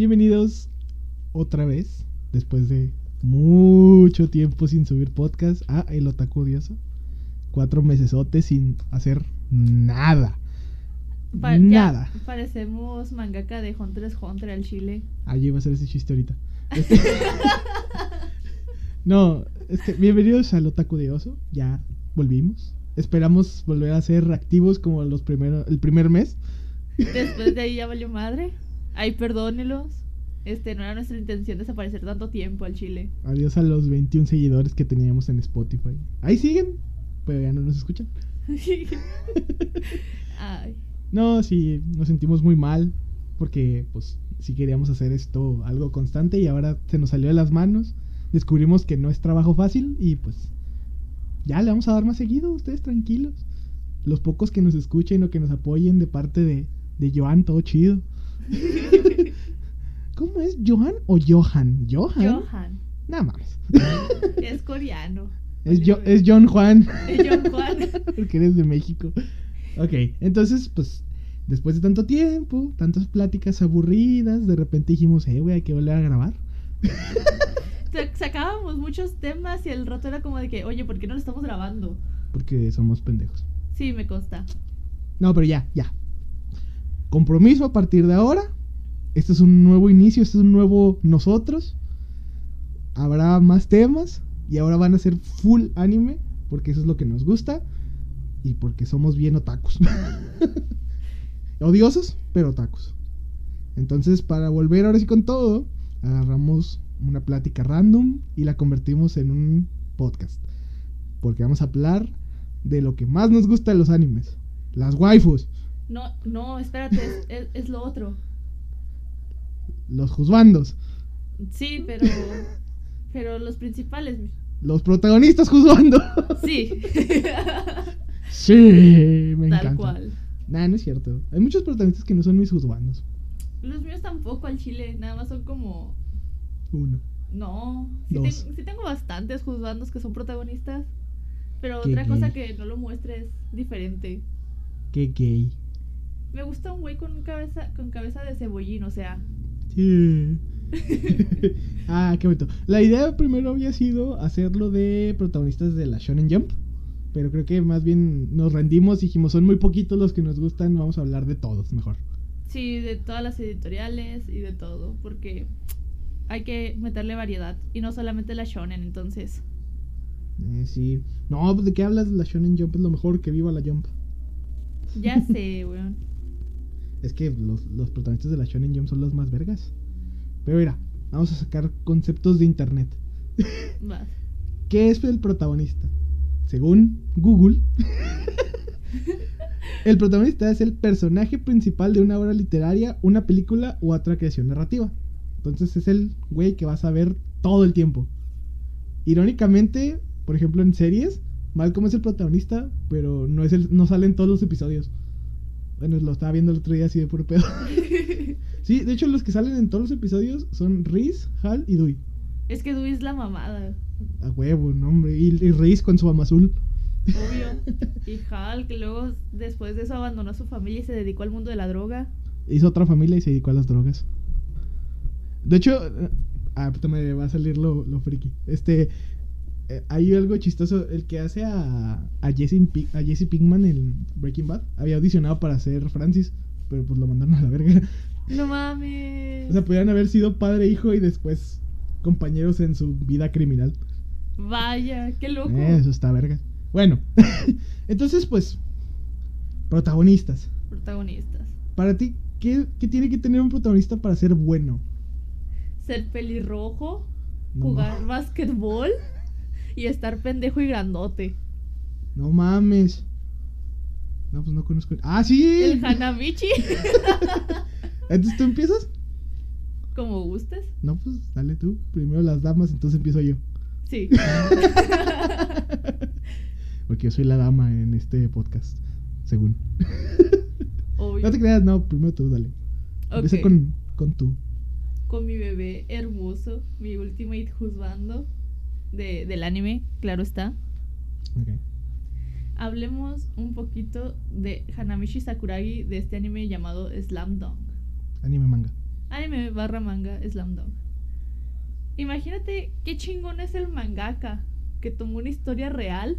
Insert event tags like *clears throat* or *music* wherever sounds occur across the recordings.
Bienvenidos otra vez, después de mucho tiempo sin subir podcast, a El Otaku Odioso. Cuatro mesesotes sin hacer nada. Pa- nada. Ya parecemos mangaka de Hunter x Hunter al chile. Allí va a ser ese chiste ahorita. Este- *laughs* no, es que bienvenidos al Otaku de Oso. Ya volvimos. Esperamos volver a ser activos como los primeros, el primer mes. Después de ahí ya valió madre. Ay, perdónelos. Este, no era nuestra intención desaparecer tanto tiempo al chile. Adiós a los 21 seguidores que teníamos en Spotify. Ahí siguen, pero ya no nos escuchan. *laughs* Ay. No, sí, nos sentimos muy mal porque pues sí queríamos hacer esto algo constante y ahora se nos salió de las manos. Descubrimos que no es trabajo fácil y pues ya le vamos a dar más seguido, ustedes tranquilos. Los pocos que nos escuchen o que nos apoyen de parte de, de Joan, todo chido. *laughs* ¿Cómo es? ¿Johan o Johan? ¿Johan? Johan. Nada más. *laughs* Es coreano. Es, ver. es John Juan. Es John Juan. *laughs* Porque eres de México. Ok, entonces, pues, después de tanto tiempo, tantas pláticas aburridas, de repente dijimos, eh, güey, hay que volver a grabar. Sa- Sacábamos muchos temas y el rato era como de que, oye, ¿por qué no lo estamos grabando? Porque somos pendejos. Sí, me consta. No, pero ya, ya. Compromiso a partir de ahora. Este es un nuevo inicio, este es un nuevo nosotros. Habrá más temas y ahora van a ser full anime, porque eso es lo que nos gusta y porque somos bien otakus. *laughs* Odiosos, pero otakus. Entonces, para volver ahora sí con todo, agarramos una plática random y la convertimos en un podcast. Porque vamos a hablar de lo que más nos gusta de los animes. Las waifus, No, no, espérate, es, es- es lo otro. los juzbandos, Sí, pero. Pero los principales. los protagonistas juzgando. Sí. *laughs* sí, me Tal encanta. cual. Nah, no es cierto. Hay muchos protagonistas que no son mis juzgandos. Los míos tampoco al chile, nada más son como. Uno. No. Sí, Dos. ten- sí tengo bastantes juzgandos que son protagonistas. Pero Qué otra cosa que no lo muestre es diferente. Qué gay. Me gusta un güey con cabeza, con cabeza de cebollín, o sea. Sí. *laughs* ah, qué bonito. La idea primero había sido hacerlo de protagonistas de la Shonen Jump. Pero creo que más bien nos rendimos y dijimos, son muy poquitos los que nos gustan, vamos a hablar de todos mejor. Sí, de todas las editoriales y de todo. Porque hay que meterle variedad. Y no solamente la shonen, entonces. Eh, sí. No, pues de qué hablas, la Shonen Jump es lo mejor, que viva la Jump. Ya sé, *laughs* weón. Es que los, los protagonistas de la Shonen Jump son los más vergas. Pero mira, vamos a sacar conceptos de internet. *laughs* Vas. ¿Qué es el protagonista? Según Google, *laughs* el protagonista es el personaje principal de una obra literaria, una película u otra creación narrativa. Entonces es el güey que vas a ver todo el tiempo. Irónicamente, por ejemplo, en series, Malcolm es el protagonista, pero no es el, no sale en todos los episodios. Bueno, lo estaba viendo el otro día así de puro pedo. *laughs* Sí, de hecho los que salen en todos los episodios son Reese, Hal y Dewey. es que Dewey es la mamada. A huevo, no hombre. Y, y Reese con su ama azul. Obvio. *laughs* Y Hal, que luego después de eso abandonó a su familia y se dedicó al mundo de la droga. Hizo otra familia y se dedicó a las drogas. De hecho, eh, ah, me va a salir lo, lo friki. Este, eh, hay algo chistoso. El que hace a, a, Jesse, a Jesse Pinkman en Breaking Bad había audicionado para ser Francis, pero pues lo mandaron a la verga. No mames. O sea, podrían haber sido padre e hijo y después compañeros en su vida criminal. Vaya, qué loco. Eh, eso está verga. Bueno, *laughs* entonces, pues, protagonistas. Protagonistas. Para ti, ¿qué, qué tiene que tener un protagonista para ser bueno? Ser pelirrojo, No jugar ma- básquetbol y estar pendejo y grandote. No mames. No, pues no conozco. ¡Ah, sí! El Hanamichi. *laughs* Entonces tú empiezas. Como gustes. No, pues dale tú. Primero las damas, entonces empiezo yo. Sí. *laughs* Porque yo soy la dama en este podcast, según. Obvio. No te creas, no, primero tú, dale. Empieza Ok. con, con tú. Con mi bebé hermoso, mi ultimate juzgando de, del anime, claro está. Ok. Hablemos un poquito de Hanamichi Sakuragi de este anime llamado Slam Dunk. Anime manga. Anime barra manga Slam Dunk. Imagínate qué chingón es el mangaka que tomó una historia real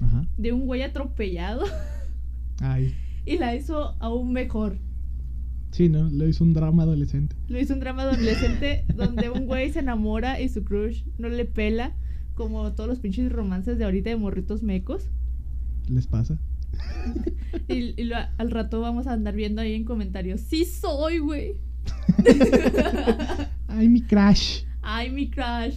Ajá. de un güey atropellado *laughs* Ay. y la hizo aún mejor. Sí, ¿no? Lo hizo un drama adolescente. Lo hizo un drama adolescente *laughs* donde un güey se enamora y su crush no le pela, como todos los pinches romances de ahorita de morritos mecos. ¿Les pasa? *laughs* Y, y lo- al rato vamos a andar viendo ahí en comentarios. Sí soy, güey. *laughs* Ay, mi crush. Ay, mi crush.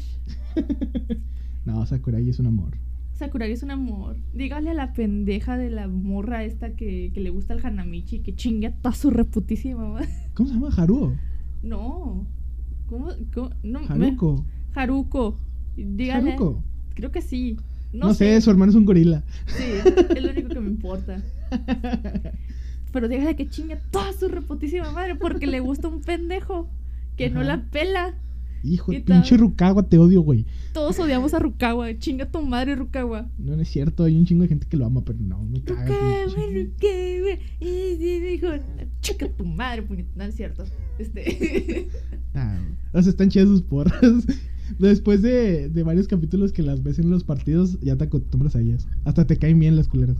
*laughs* No, Sakurai es un amor. Sakuragi es un amor. Dígale a la pendeja de la morra esta que, que le gusta el Hanamichi que chingue a toda su reputísima. ¿Cómo se llama? Haruo. No. ¿Cómo? cómo? No, me- Haruko. Haruko. Creo que sí. No, No, sé, su hermano es un gorila. Sí, es lo único que me importa. *laughs* Pero dígale que chingue a toda su reputísima madre porque le gusta un pendejo que no la pela. Hijo, ¿Qué pinche? Rukawa, te odio, güey. Todos odiamos a Rukawa. Chinga tu madre, Rukawa. No, no es cierto, hay un chingo de gente que lo ama, pero no, me caga. Rukawa, Rukawa. Dijo, chica tu madre, puñet. No es cierto. Este. *laughs* Ah, o sea, están chidas sus porras. *laughs* Después de, de varios capítulos que las ves en los partidos, ya te acostumbras a ellas. Hasta te caen bien las culeras.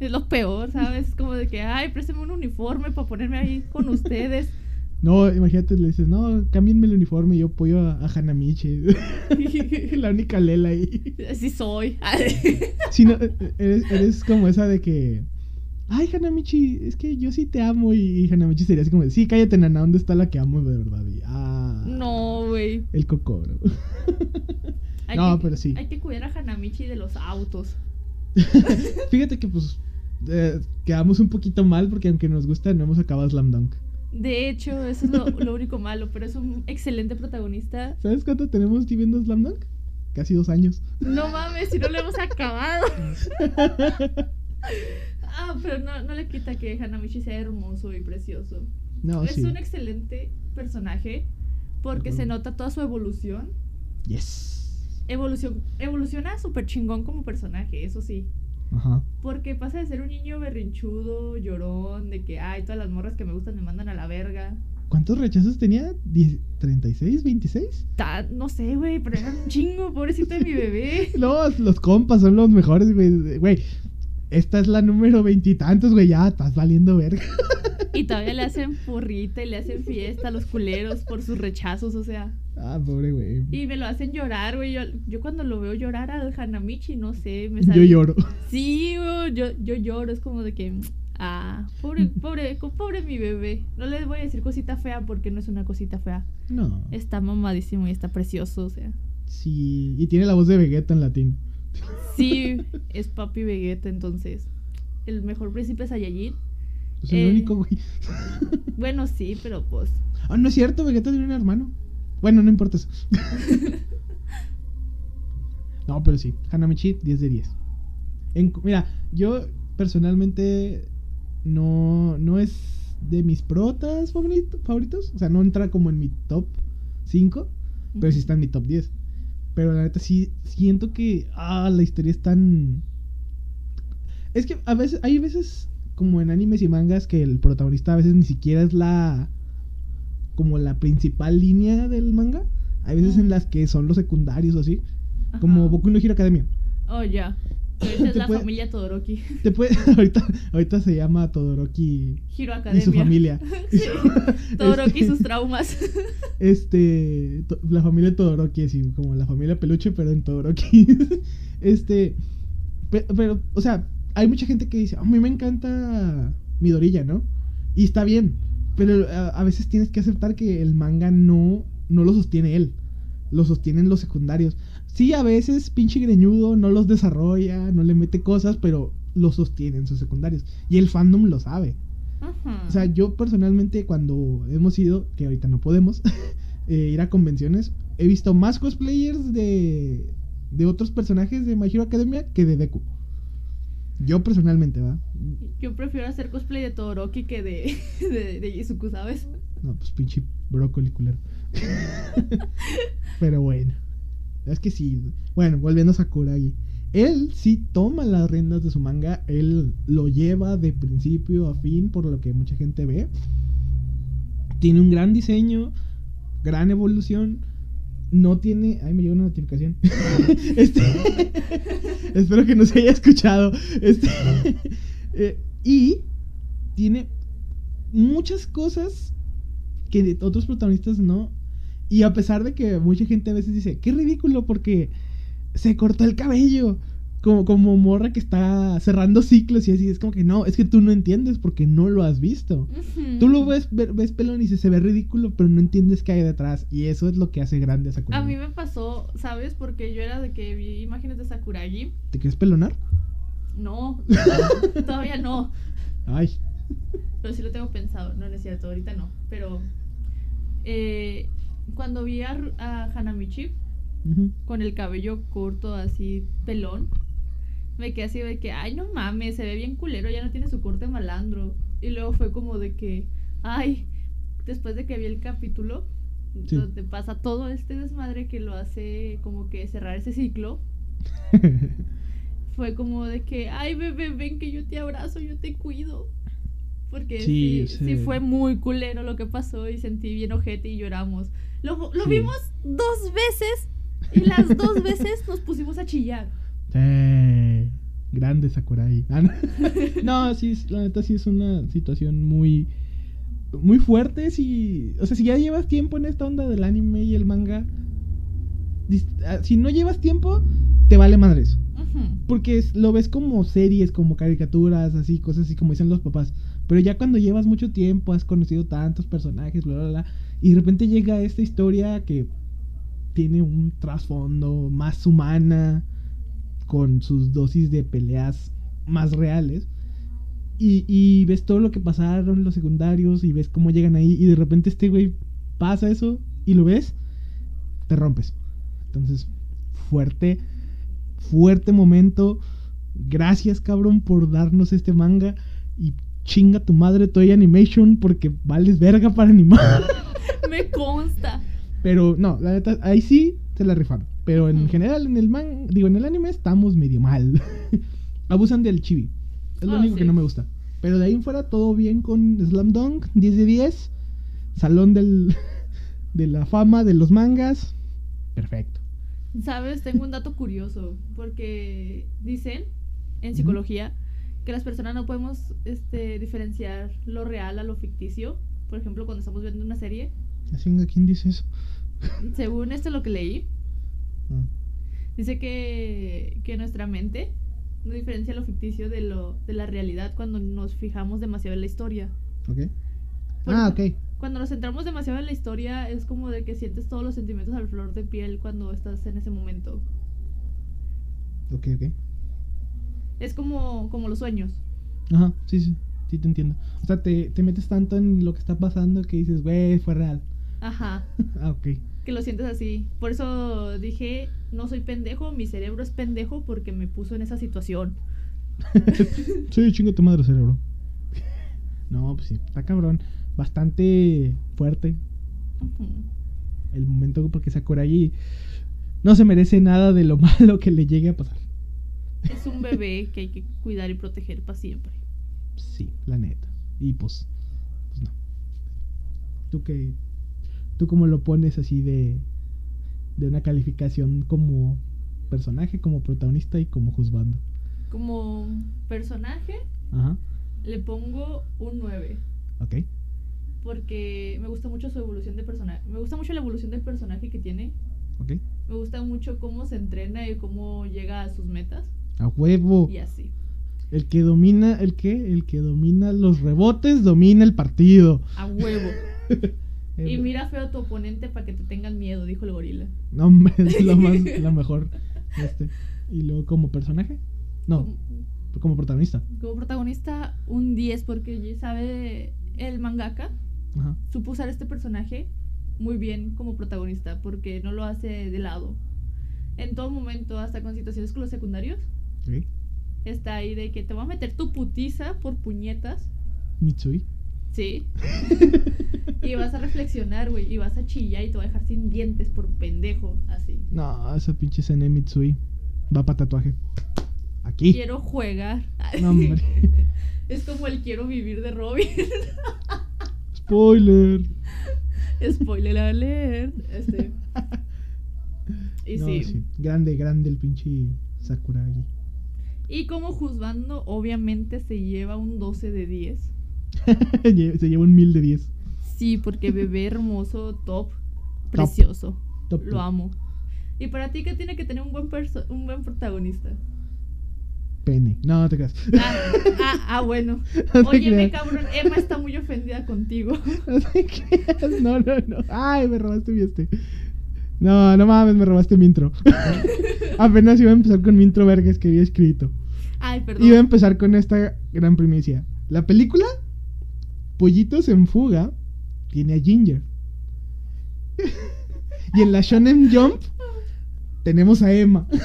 es lo peor, ¿sabes? Como de que, ay, préstame un uniforme para ponerme ahí con *laughs* ustedes. No, imagínate, le dices, no, cámbienme el uniforme y yo apoyo a, a Hanamichi. *laughs* la única lela ahí. Así soy. Si no, eh, eres, eres como esa de que. Ay, Hanamichi, es que yo sí te amo. Y, Hanamichi sería así como, de, sí, cállate, nana, ¿dónde está la que amo de verdad? Y, ah, No, güey. El cocoro. *laughs* No, que- pero sí. Hay que cuidar a Hanamichi de los autos. *laughs* Fíjate que, pues, eh, quedamos un poquito mal porque aunque nos gusta, no hemos acabado Slam Dunk. De hecho, eso es lo, lo único malo, pero es un excelente protagonista. ¿Sabes cuánto tenemos viviendo Slam Dunk? Casi dos años. No mames, si no lo hemos acabado. *laughs* Ah, pero no, no le quita que Hanamichi sea hermoso y precioso. No, es sí. un excelente personaje porque se nota toda su evolución. Yes. Evolución, evoluciona súper chingón como personaje, eso sí. Ajá. Porque pasa de ser un niño berrinchudo, llorón, de que, ay, todas las morras que me gustan me mandan a la verga. ¿Cuántos rechazos tenía? ¿Die- ¿36? ¿26? Ta- no sé, güey, pero era un chingo, pobrecito de mi bebé. *laughs* Los, los compas son los mejores, güey. Güey, esta es la número veintitantos, güey. Ya, estás valiendo verga. *laughs* Y todavía le hacen porrita y le hacen fiesta a los culeros por sus rechazos, o sea. Ah, pobre güey. Y me lo hacen llorar, güey. Yo, yo cuando lo veo llorar al Hanamichi, no sé, me Yo sale. lloro. Sí, güey, yo, yo lloro, es como de que. Ah, pobre, pobre, pobre mi bebé. No le voy a decir cosita fea porque no es una cosita fea. No. Está mamadísimo y está precioso, o sea. Sí. Y tiene la voz de Vegeta en latín. Sí, es papi Vegeta, entonces. El mejor príncipe Saiyajin. Es el Eh. único, güey. Bueno, sí, pero pues. Ah, no es cierto, Vegeta tiene un hermano. Bueno, no importa eso. *laughs* no, pero sí, Hanamichi, 10 de 10. En- mira, yo personalmente no, no es de mis protas favorito- favoritos. O sea, no entra como en mi top 5, pero sí está en mi top 10. Pero la neta sí siento que ah, la historia es tan... Es que a veces, hay veces como en animes y mangas que el protagonista a veces ni siquiera es la como la principal línea del manga. Hay veces Mm. en las que son los secundarios o así, Ajá. como Boku no Hero Academia. Oh, ya. Ahorita es la puede- familia Todoroki. Te puede, *laughs* ahorita, ahorita se llama Todoroki Hiro y su familia. *laughs* Sí. *laughs* Todoroki y Este- sus traumas. Este, to- la familia Todoroki, así como la familia peluche, pero en Todoroki. este, pe- pero, o sea, hay mucha gente que dice, a mí me encanta Midorilla, ¿no? Y está bien, pero a, a veces tienes que aceptar que el manga no, no lo sostiene él, lo sostienen los secundarios. Sí, a veces pinche greñudo no los desarrolla, no le mete cosas, pero lo sostienen sus secundarios. Y el fandom lo sabe. O sea, yo personalmente cuando hemos ido, que ahorita no podemos, *laughs* eh, ir a convenciones, he visto más cosplayers de, de otros personajes de My Hero Academia que de Deku. Yo personalmente, ¿va? Yo prefiero hacer cosplay de Todoroki que de, *laughs* de, de Izuku, ¿sabes? No, pues pinche brócoli culero. *laughs* Pero bueno. Es que sí. Bueno, volviendo a Sakuragi. Él sí toma las riendas de su manga. Él lo lleva de principio a fin, por lo que mucha gente ve. Tiene un gran diseño, gran evolución. No tiene. Ay, me llegó una notificación. *laughs* este. *laughs* espero que no se haya escuchado. Este. *laughs* eh, y tiene muchas cosas que otros protagonistas no. Y a pesar de que mucha gente a veces dice, qué ridículo porque se cortó el cabello. Como, como morra que está cerrando ciclos y así. Es como que no, es que tú no entiendes porque no lo has visto. Tú lo ves, ve- ves pelón y dices, se ve ridículo, pero no entiendes qué hay detrás. Y eso es lo que hace grande a Sakuragi. A mí me pasó, ¿sabes? Porque yo era de que vi imágenes de Sakuragi. ¿Te quieres pelonar? No, *laughs* todavía no. Ay. Pero sí lo tengo pensado. No, no es cierto, ahorita no. Pero eh, cuando vi a, a Hanamichi con el cabello corto, así pelón, me quedé así de que, ay, no mames, se ve bien culero, ya no tiene su corte malandro. Y luego fue como de que, ay, después de que vi el capítulo, Sí. donde pasa todo este desmadre que lo hace como que cerrar ese ciclo, *laughs* fue como de que, ay, bebé, ven que yo te abrazo, yo te cuido. Porque sí. sí fue muy culero lo que pasó y sentí bien ojete y lloramos. Lo, lo Sí. vimos dos veces y las dos *laughs* veces nos pusimos a chillar. Sí. Grande Sakurai. *laughs* Ah, no. no, sí, la neta sí es una situación muy. Muy fuerte. Si, o sea, si ya llevas tiempo en esta onda del anime y el manga. ah, Si no llevas tiempo, te vale madres. Ujú. Porque es- lo ves como series, como caricaturas, así, cosas así como dicen los papás. Pero ya cuando llevas mucho tiempo, has conocido tantos personajes, bla, bla, bla, y de repente llega esta historia que tiene un trasfondo más humana, con sus dosis de peleas más reales. Y, ves todo lo que pasaron los secundarios y ves cómo llegan ahí y de repente este güey pasa eso y lo ves, te rompes. Entonces, fuerte, fuerte momento. Gracias, cabrón, por darnos este manga. Y chinga tu madre Toy Animation porque vales verga para animar. *laughs* *laughs* Me consta. Pero no, la neta, ahí sí se la rifaron. Pero en general, en el man, digo, en el anime estamos medio mal. *laughs* Abusan del chibi. Es lo Ah, único que no me gusta. Pero de ahí en fuera todo bien con Slam Dunk, 10 de 10. Salón del, *laughs* de la fama de los mangas. Perfecto. Sabes, tengo un dato curioso, porque dicen en psicología que las personas no podemos este, diferenciar lo real a lo ficticio. Por ejemplo, cuando estamos viendo una serie, ¿Quién dice eso? según esto lo que leí, Ah, dice que, que nuestra mente no diferencia lo ficticio de, lo, de la realidad cuando nos fijamos demasiado en la historia. ok. Por Ah, ok. Cuando nos centramos demasiado en la historia es como de que sientes todos los sentimientos al flor de piel cuando estás en ese momento. Ok, ok. Es como, como los sueños. Ajá, sí, sí. Sí, te entiendo. O sea, te, te metes tanto en lo que está pasando que dices, güey, fue real. Ajá. *laughs* ah, ok. Que lo sientes así. Por eso dije, no soy pendejo, mi cerebro es pendejo porque me puso en esa situación. *laughs* sí, chinga tu madre, cerebro. *laughs* no, pues sí, está cabrón. Bastante fuerte el momento porque Sakuragi no se merece nada de lo malo que le llegue a pasar. Es un bebé que hay que cuidar y proteger para siempre. Sí, la neta. Y pues, pues no. ¿Tú qué? ¿Tú cómo lo pones así de, de una calificación como personaje, como protagonista y como juzgando? Como personaje, Ajá, le pongo un 9. ok. Porque me gusta mucho su evolución de personaje. Me gusta mucho la evolución del personaje que tiene. Ok. Me gusta mucho cómo se entrena y cómo llega a sus metas. A huevo. Y así. El que domina, ¿el qué? El que domina los rebotes domina el partido. A huevo. *laughs* y mira feo a tu oponente para que te tengan miedo, dijo el gorila. No, hombre, es lo más, *laughs* lo mejor. Este. Y luego como personaje. No, Como, protagonista. como protagonista, un 10 porque sabe el mangaka Ajá. supo usar este personaje muy bien como protagonista porque no lo hace de lado. En todo momento, hasta con situaciones con los secundarios, Ok. Está ahí de que te voy a meter tu putiza por puñetas. Mitsui. Sí. *laughs* y vas a reflexionar, güey. Y vas a chillar y te va a dejar sin dientes por pendejo. Así. No, esa pinche escena de Mitsui. Va para tatuaje. Aquí. Quiero jugar. No, hombre. *laughs* Es como el quiero vivir de Robin. *laughs* Spoiler. Spoiler alert. Este. Y No, sí. sí. Grande, grande el pinche Sakuragi. Y como juzgando, obviamente se lleva un 12 de 10. Lle- *laughs* Se lleva un mil de 10. Sí, porque bebé hermoso, top, precioso. Top, Lo amo. ¿Y para ti qué tiene que tener un buen, un buen protagonista? Pene. No, no te creas. Ah, ah, ah, bueno. *laughs* No Óyeme, cabrón, Emma está muy ofendida contigo. *laughs* No te creas. No, no, no. Ay, me robaste mi este. No, no mames, me robaste mi intro. *laughs* Apenas iba a empezar con mi intro vergas que había escrito. Ay, perdón. Iba a empezar con esta gran primicia. La película Pollitos en Fuga tiene a Ginger. *laughs* y en la Shonen Jump tenemos a Emma. *laughs*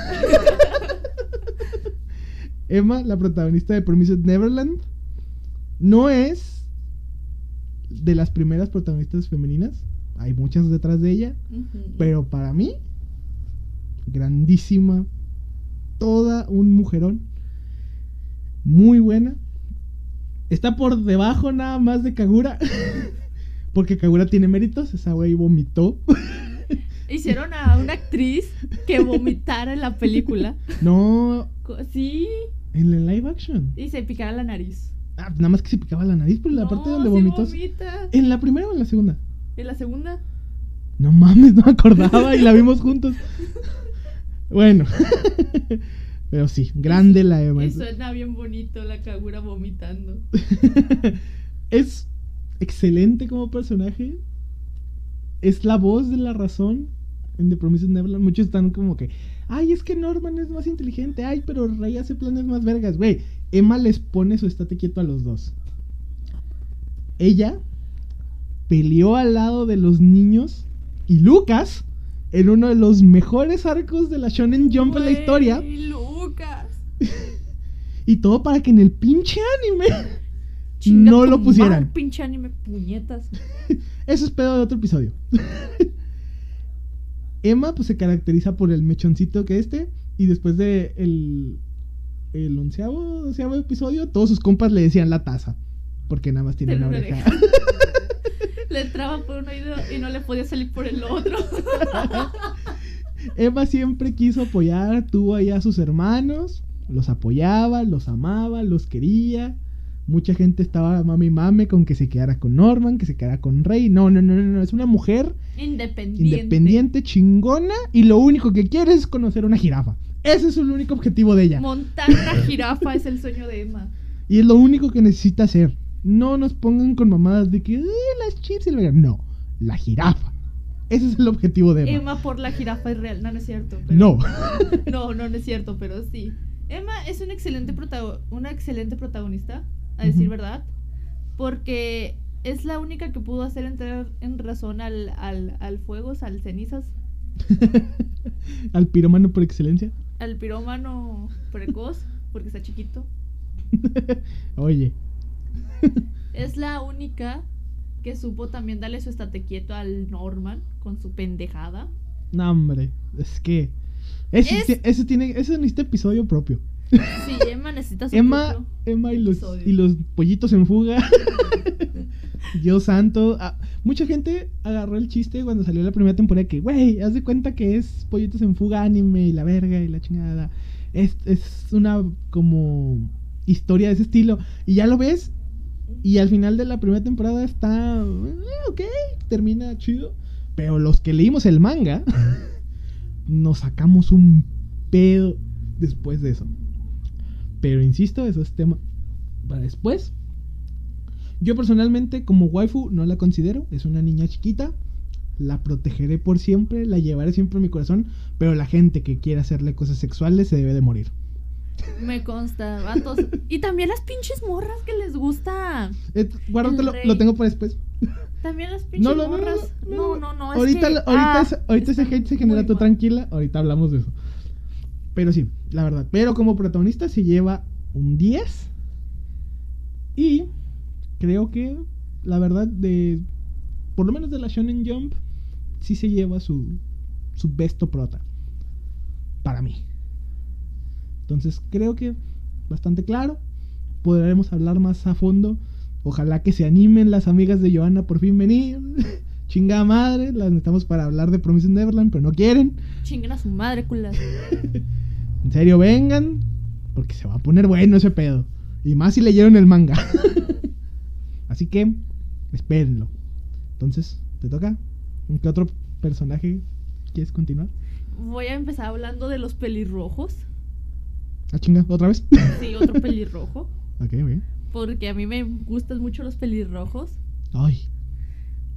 Emma, la protagonista de Promised Neverland, no es de las primeras protagonistas femeninas. Hay muchas detrás de ella. Pero para mí, grandísima. Toda un mujerón. Muy buena. Está por debajo nada más de Kagura. *laughs* Porque Kagura tiene méritos. Esa güey vomitó. *laughs* Hicieron a una actriz que vomitara en la película. *laughs* No, Sí, en el live action. y se picara la nariz. Ah, nada más que se picaba la nariz por la No, parte donde vomitó. vomita. ¿En la primera o en la segunda? ¿En la segunda? No mames, no me acordaba y la vimos juntos. Bueno. *laughs* Pero sí, grande la Emma. Y suena bien bonito la Kagura vomitando. *laughs* es excelente como personaje. Es la voz de la razón en The Promised Neverland. Muchos están como que, ay, es que Norman es más inteligente. Ay, pero Rey hace planes más vergas. Güey, Emma les pone su estate quieto a los dos. Ella peleó al lado de los niños y Lucas en uno de los mejores arcos de la Shonen Jump en la historia. Lucas. *laughs* Y todo para que en el pinche anime *laughs* Chinga no lo pusieran. pinche anime, puñetas. *laughs* Eso es pedo de otro episodio. Emma pues se caracteriza por el mechoncito que este y después de el el onceavo, doceavo episodio todos sus compas le decían la taza porque nada más tiene una oreja. Le entraba por un oído y no le podía salir por el otro. *laughs* Emma siempre quiso apoyar, tuvo ahí a sus hermanos, los apoyaba, los amaba, los quería. Mucha gente estaba mami mame con que se quedara con Norman, que se quedara con Rey. No, no, no, no, no, es una mujer Independiente. independiente, chingona, y lo único que quiere es conocer una jirafa. Ese es el único objetivo de ella. Montar una jirafa es el sueño de Emma. Y es lo único que necesita hacer. No nos pongan con mamadas de que "Ay, las chips y el vegano". No, la jirafa. Ese es el objetivo de Emma. Emma por la jirafa es real. No, no es cierto. pero- No. *laughs* No, no, no es cierto, pero sí. Emma es un excelente protago- una excelente protagonista, a decir verdad, porque es la única que pudo hacer entrar en razón al, al, al fuego, o sea, al cenizas, *laughs* Al piromano por excelencia. al pirómano precoz, porque está chiquito. *laughs* Oye. *laughs* Es la única que supo también darle su estate quieto al Norman con su pendejada. No, hombre. Es que. Ese, Es- ese tiene. Ese necesita episodio propio. Sí, Emma necesita su Emma, Emma y los, y los pollitos en fuga. *laughs* Dios santo. Ah, mucha gente agarró el chiste cuando salió la primera temporada que, güey, haz de cuenta que es pollitos en fuga anime y la verga y la chingada. Es, es una como historia de ese estilo. Y ya lo ves. Y al final de la primera temporada está. eh, ok, termina chido. Pero los que leímos el manga. *laughs* nos sacamos un pedo después de eso. Pero insisto, eso es tema para después. Yo personalmente como waifu no la considero, es una niña chiquita. La protegeré por siempre, la llevaré siempre en mi corazón, pero la gente que quiera hacerle cosas sexuales se debe de morir. Me consta, vatos. Y también las pinches morras que les gusta. Eh, guárdatelo, lo tengo para después. También las pinches No, no, morras. no, No, no, no. es ahorita que- lo- ahorita, ah, ese- ahorita ese hate se genera tú mal. tranquila, ahorita hablamos de eso. Pero sí, la verdad. Pero como protagonista se lleva un 10. Y creo que, la verdad, de. Por lo menos de la Shonen Jump, sí se lleva su, su besto prota. Para mí. Entonces creo que bastante claro. Podremos hablar más a fondo Ojalá que se animen las amigas de Johanna por fin venir. *laughs* Chingada madre, las necesitamos para hablar de Promise Neverland, pero no quieren. Chinguen a su madre, culas. *laughs* En serio, vengan, porque se va a poner bueno ese pedo. Y más si leyeron el manga. *laughs* Así que, espérenlo. Entonces, ¿te toca? ¿En qué otro personaje quieres continuar? Voy a empezar hablando de los pelirrojos. Ah, chinga, ¿otra vez? Sí, otro pelirrojo. *laughs* ok, ok. Porque a mí me gustan mucho los pelirrojos. Ay,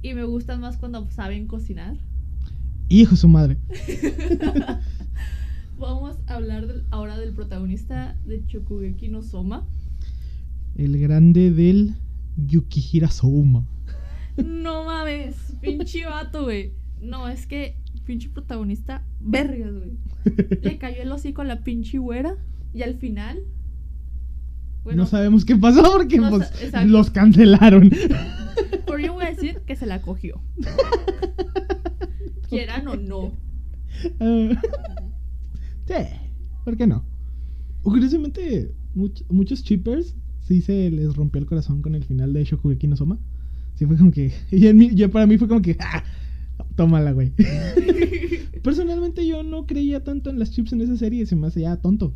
Y me gustan más cuando saben cocinar. hijo de su madre. *laughs* Vamos a hablar del- ahora del protagonista de Chokugeki no Soma. El grande del Yukihira Souma. No mames, pinche vato, güey. No, es que pinche protagonista, vergas, güey. *laughs* Le cayó el hocico a la pinche güera y al final. Bueno, no sabemos qué pasó porque no pues, los cancelaron. *laughs* pero yo voy a decir que se la cogió. *laughs* Quieran o no. Ah, sí, ¿por qué no? Curiosamente, much- muchos chippers sí se les rompió el corazón con el final de Shokugeki no Soma. Sí fue como que... Y en mí- yo para mí fue como que... ¡Ah! Tómala, güey. *laughs* Personalmente yo no creía tanto en las chips en esa serie, se me hace ya tonto.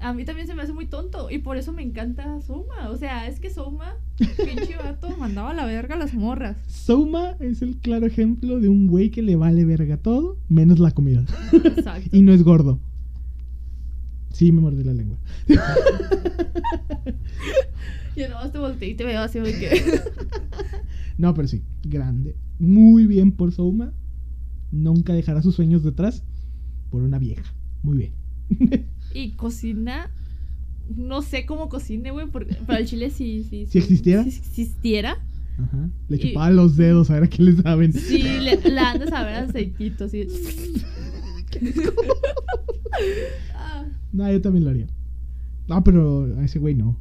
A mí también se me hace muy tonto y por eso me encanta Soma. O sea, es que Soma, pinche vato, *laughs* mandaba a la verga a las morras. Souma es el claro ejemplo de un güey que le vale verga todo, menos la comida. Exacto. *laughs* Y no es gordo. Sí, me mordí la lengua. *laughs* Y nada te volteé y te veo así que. No, pero sí, grande. Muy bien por Souma. Nunca dejará sus sueños detrás por una vieja. Muy bien. Y cocina. No sé cómo cocine, güey, porque para el chile sí, sí. ¿Si existiera? Si existiera. Ajá. Le Y- chupaba los dedos a ver a qué le saben. Sí, le, la han de saber aceitito, así. Ah, *laughs* No, yo también lo haría. No, pero a ese güey no.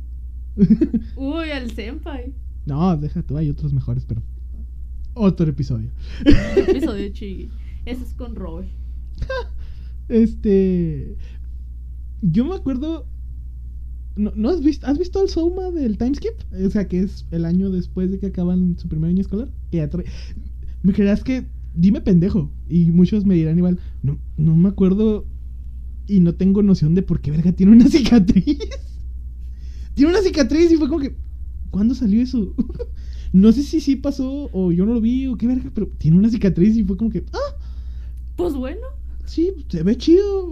*laughs* uy, al senpai. No, deja tú, hay otros mejores, pero. Otro episodio. Episodio *laughs* chigui. Ese es con Roy. Este. Yo me acuerdo. ¿No, no has visto has visto el Souma del Timeskip? O sea, que es el año después de que acaban su primer año escolar. Que Me creerás que. Dime pendejo. Y muchos me dirán igual. No, no me acuerdo. Y no tengo noción de por qué verga tiene una *laughs* cicatriz. tiene una cicatriz y fue como que. ¿Cuándo salió eso? *laughs* no sé si sí pasó o yo no lo vi o qué verga, pero tiene una cicatriz y fue como que. ¡Ah! Pues bueno. Sí, se ve chido.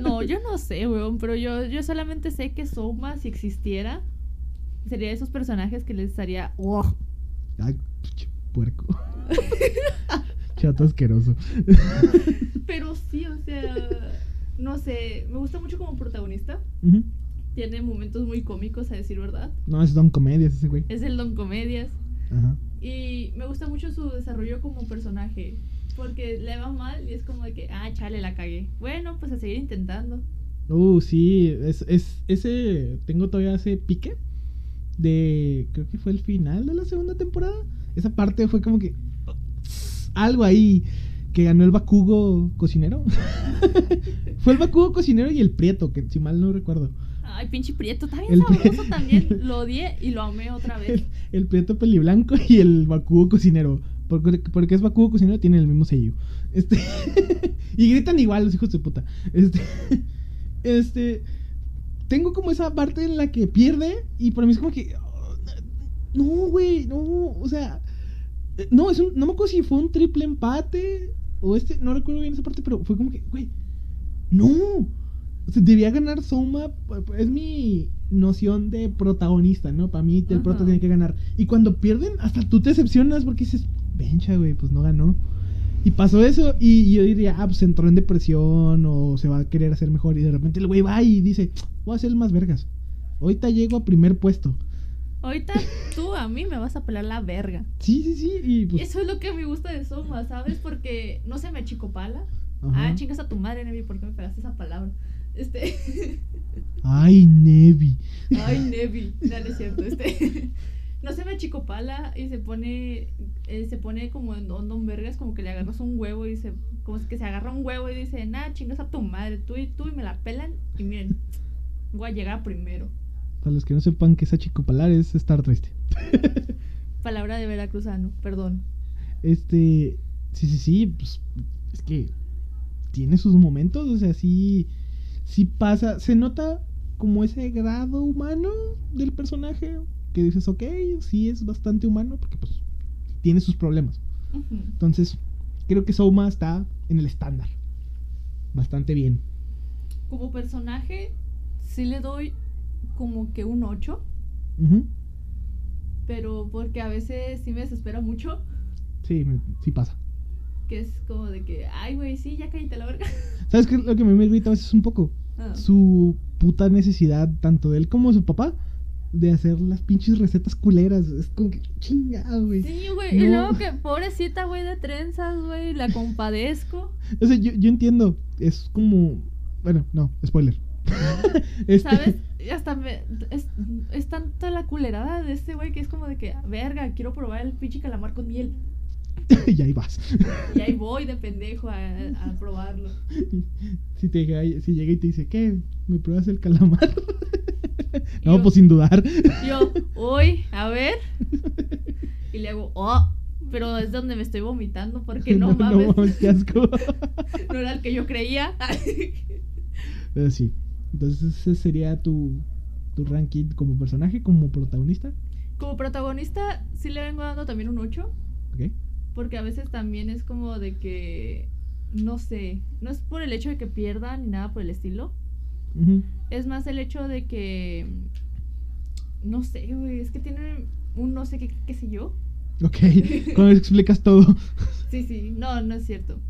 No, yo no sé, weón, pero yo, yo solamente sé que Soma, si existiera, sería de esos personajes que les estaría. "Ugh". Ay, puerco. *laughs* Chato asqueroso. Pero sí, o sea, no sé, me gusta mucho como protagonista. Tiene momentos muy cómicos, a decir verdad. No, es Don Comedias ese güey. Es el Don Comedias. Ajá. Y me gusta mucho su desarrollo como personaje. Porque le va mal y es como de que, ah, chale, la cagué. Bueno, pues a seguir intentando. Uh, sí, es, es, ese, tengo todavía ese pique de, creo que fue el final de la segunda temporada. Esa parte fue como que, algo ahí, que ganó el Bakugo cocinero. *laughs* fue el Bakugo cocinero y el Prieto, que si mal no recuerdo. Ay, pinche Prieto, está bien El sabroso también. *laughs* Lo odié y lo amé otra vez. El, el Prieto peliblanco y el Bakugo cocinero. Porque, porque es Bakugo cocinero, tienen el mismo sello. Este. *laughs* y gritan igual los hijos de puta. Este. *laughs* Este. Tengo como esa parte en la que pierde. Y para mí es como que. oh, No, güey, no. O sea. No, es un, no me acuerdo si fue un triple empate. O este. No recuerdo bien esa parte, pero fue como que, güey. No. O sea, debía ganar Soma. Es mi noción de protagonista, ¿no? Para mí el Ajá. prota tiene que ganar. Y cuando pierden, hasta tú te decepcionas porque dices, vencha, güey, pues no ganó. Y pasó eso y yo diría, ah, pues entró en depresión o se va a querer hacer mejor. Y de repente el güey va y dice, voy a ser el más vergas. Ahorita llego a primer puesto. Ahorita *laughs* tú a mí me vas a pelar la verga. Sí, sí, sí. Y pues... Eso es lo que me gusta de Soma, ¿sabes? Porque no se me achicopala. ajá. Ah, chingas a tu madre, Nevi, ¿por qué me pegaste esa palabra? Este. Ay, Nevi. *laughs* Ay, Nevi. Es cierto. Este. *laughs* No se me achicopala y se pone. eh, se pone como en don, don vergas, como que le agarras un huevo y se. Como que se agarra un huevo y dice, nah, chingas a tu madre, tú y tú y me la pelan. Y miren, voy a llegar primero. Para los que no sepan qué es achicopalar, es estar triste. *laughs* Palabra de veracruzano, perdón. Este, sí, sí, sí, pues es que tiene sus momentos, o sea, sí, sí pasa, se nota como ese grado humano del personaje, que dices, ok, sí es bastante humano, porque pues tiene sus problemas. Entonces, creo que Souma está en el estándar. Bastante bien. Como personaje, sí le doy como que un 8, Ujú. pero porque a veces sí me desespera mucho, Sí, me- sí pasa. que es como de que, ay, güey, sí, ya cállate la verga. *laughs* ¿Sabes qué? Lo que me irrita a veces un poco. Ah. Su puta necesidad, tanto de él como de su papá, de hacer las pinches recetas culeras. Es como que chingado, güey. Sí, güey, y luego que pobrecita, güey, de trenzas, güey, la compadezco. O sea, yo, yo entiendo. Es como. Bueno, no, spoiler. *laughs* Este- ¿Sabes? Hasta me, es, es tanto la culerada de este güey que es como de que, verga, quiero probar el pinche calamar con miel. *laughs* y ahí vas. Y ahí voy de pendejo a, a probarlo. si, te llega, si llega y te dice, ¿qué? ¿Me pruebas el calamar? *laughs* no, Yo- pues sin dudar. Yo, uy, a ver. *laughs* Y le hago, oh, pero es donde me estoy vomitando porque no, mames, no, mames, qué asco. era el que yo creía. Pero sí. Entonces ese sería tu, tu ranking como personaje, como protagonista. Como protagonista, sí le vengo dando también un 8. ¿Ok? Porque a veces también es como de que, no sé, no es por el hecho de que pierdan ni nada por el estilo. Es más el hecho de que, no sé, güey, es que tiene un no sé qué, qué sé yo. Ok, cuando explicas todo. *laughs* Sí, sí, no, no es cierto.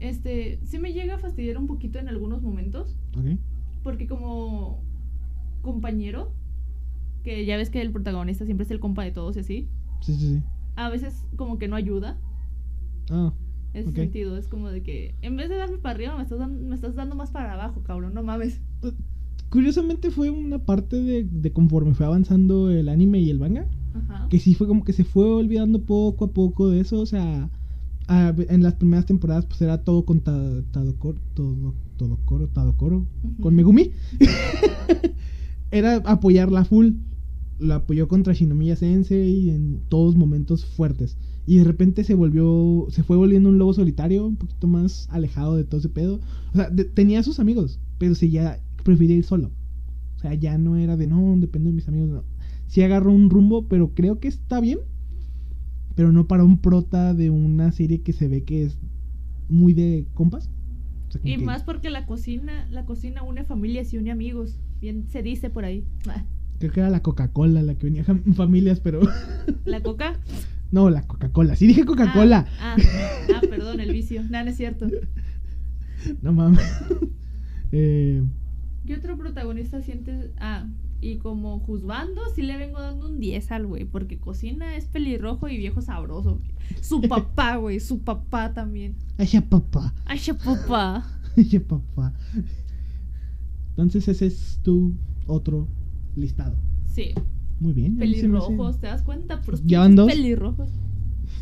Este, sí me llega a fastidiar un poquito en algunos momentos, Ok. porque como compañero, que ya ves que el protagonista siempre es el compa de todos y así, Sí, sí, sí. A veces como que no ayuda. Ah, En ese sentido, es como de que en vez de darme para arriba, me estás, dando, me estás dando más para abajo, cabrón, no mames. curiosamente fue una parte de, de conforme fue avanzando el anime y el manga. Ajá. Que sí fue como que se fue olvidando poco a poco de eso. O sea, a- en las primeras temporadas pues era todo con Ta- Tadokoro, todo, Todokoro, Tadokoro, Ujú. con Megumi. *laughs* era apoyarla full. La apoyó contra Shinomiya Sensei en todos momentos fuertes. Y de repente se volvió, se fue volviendo un lobo solitario, un poquito más alejado de todo ese pedo. O sea, de- tenía sus amigos, pero si ya prefería ir solo. O sea, ya no era de no, dependo de mis amigos. No. Sí agarró un rumbo, pero creo que está bien. Pero no para un prota de una serie que se ve que es muy de compas. O sea, como Y que- más porque la cocina, la cocina une familias y une amigos. Bien se dice por ahí. Creo que era la Coca-Cola la que venía en *laughs* familias, pero. La coca. no, la Coca-Cola. Sí dije Coca-Cola. Ah, ah, ah, perdón, el vicio. Nada, no es cierto. *laughs* No mames. eh, ¿Qué otro protagonista sientes? Ah, y como juzgando, sí le vengo dando un 10 al güey, porque cocina es pelirrojo y viejo sabroso. Su *laughs* papá, güey, su papá también. ay, ya papá. Ay, ya papá. Ay, ya papá. Entonces ese es tu otro listado. Sí, Muy bien. pelirrojos, ¿te das cuenta? Por Ya van dos. pelirrojos.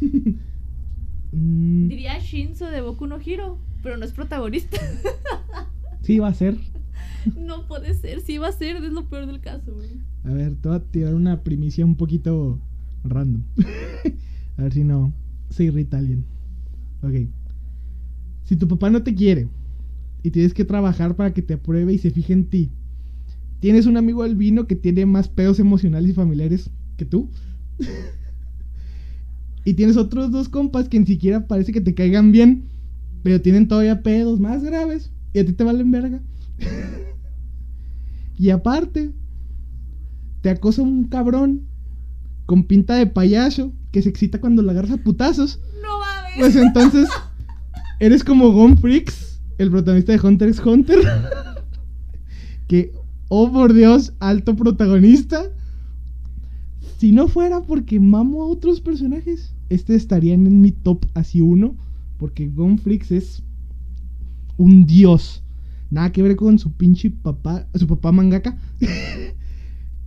*laughs* Mm, Diría Shinzo de Boku no Hiro, pero no es protagonista. *laughs* sí, va a ser. no puede ser, sí va a ser, es lo peor del caso, güey. A ver, te voy a tirar una primicia un poquito random. *laughs* a ver si no se irrita alguien. Ok. Si tu papá no te quiere y tienes que trabajar para que te apruebe y se fije en ti, tienes un amigo albino que tiene más pedos emocionales y familiares que tú. y tienes otros dos compas que ni siquiera parece que te caigan bien, pero tienen todavía pedos más graves y a ti te valen verga. *laughs* y aparte, te acosa un cabrón con pinta de payaso que se excita cuando lo agarras a putazos. No mames. Pues entonces, *laughs* eres como Gon Freaks, el protagonista de Hunter x Hunter. *laughs* que, oh por Dios, alto protagonista. Si no fuera porque mamo a otros personajes, este estaría en mi top así uno. Porque Gon Freaks es un dios. Nada que ver con su pinche papá, su papá mangaka. *laughs*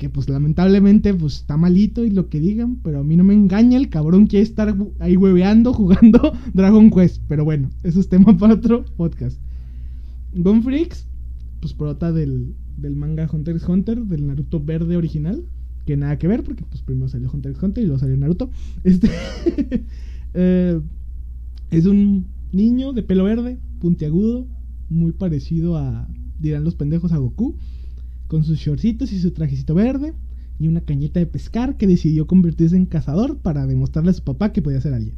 que pues lamentablemente pues está malito y lo que digan, pero a mí no me engaña, el cabrón quiere estar ahí hueveando, *laughs* jugando Dragon Quest, pero bueno, eso es tema para otro podcast. Gon Freaks, pues prota del, del manga Hunter x Hunter, del Naruto verde original. Que nada que ver, porque pues primero salió Hunter x Hunter y luego salió Naruto. *laughs* Este. eh, es un niño de pelo verde, puntiagudo, muy parecido a, dirán los pendejos, a Goku, con sus shortcitos y su trajecito verde y una cañeta de pescar que decidió convertirse en cazador para demostrarle a su papá que podía ser alguien.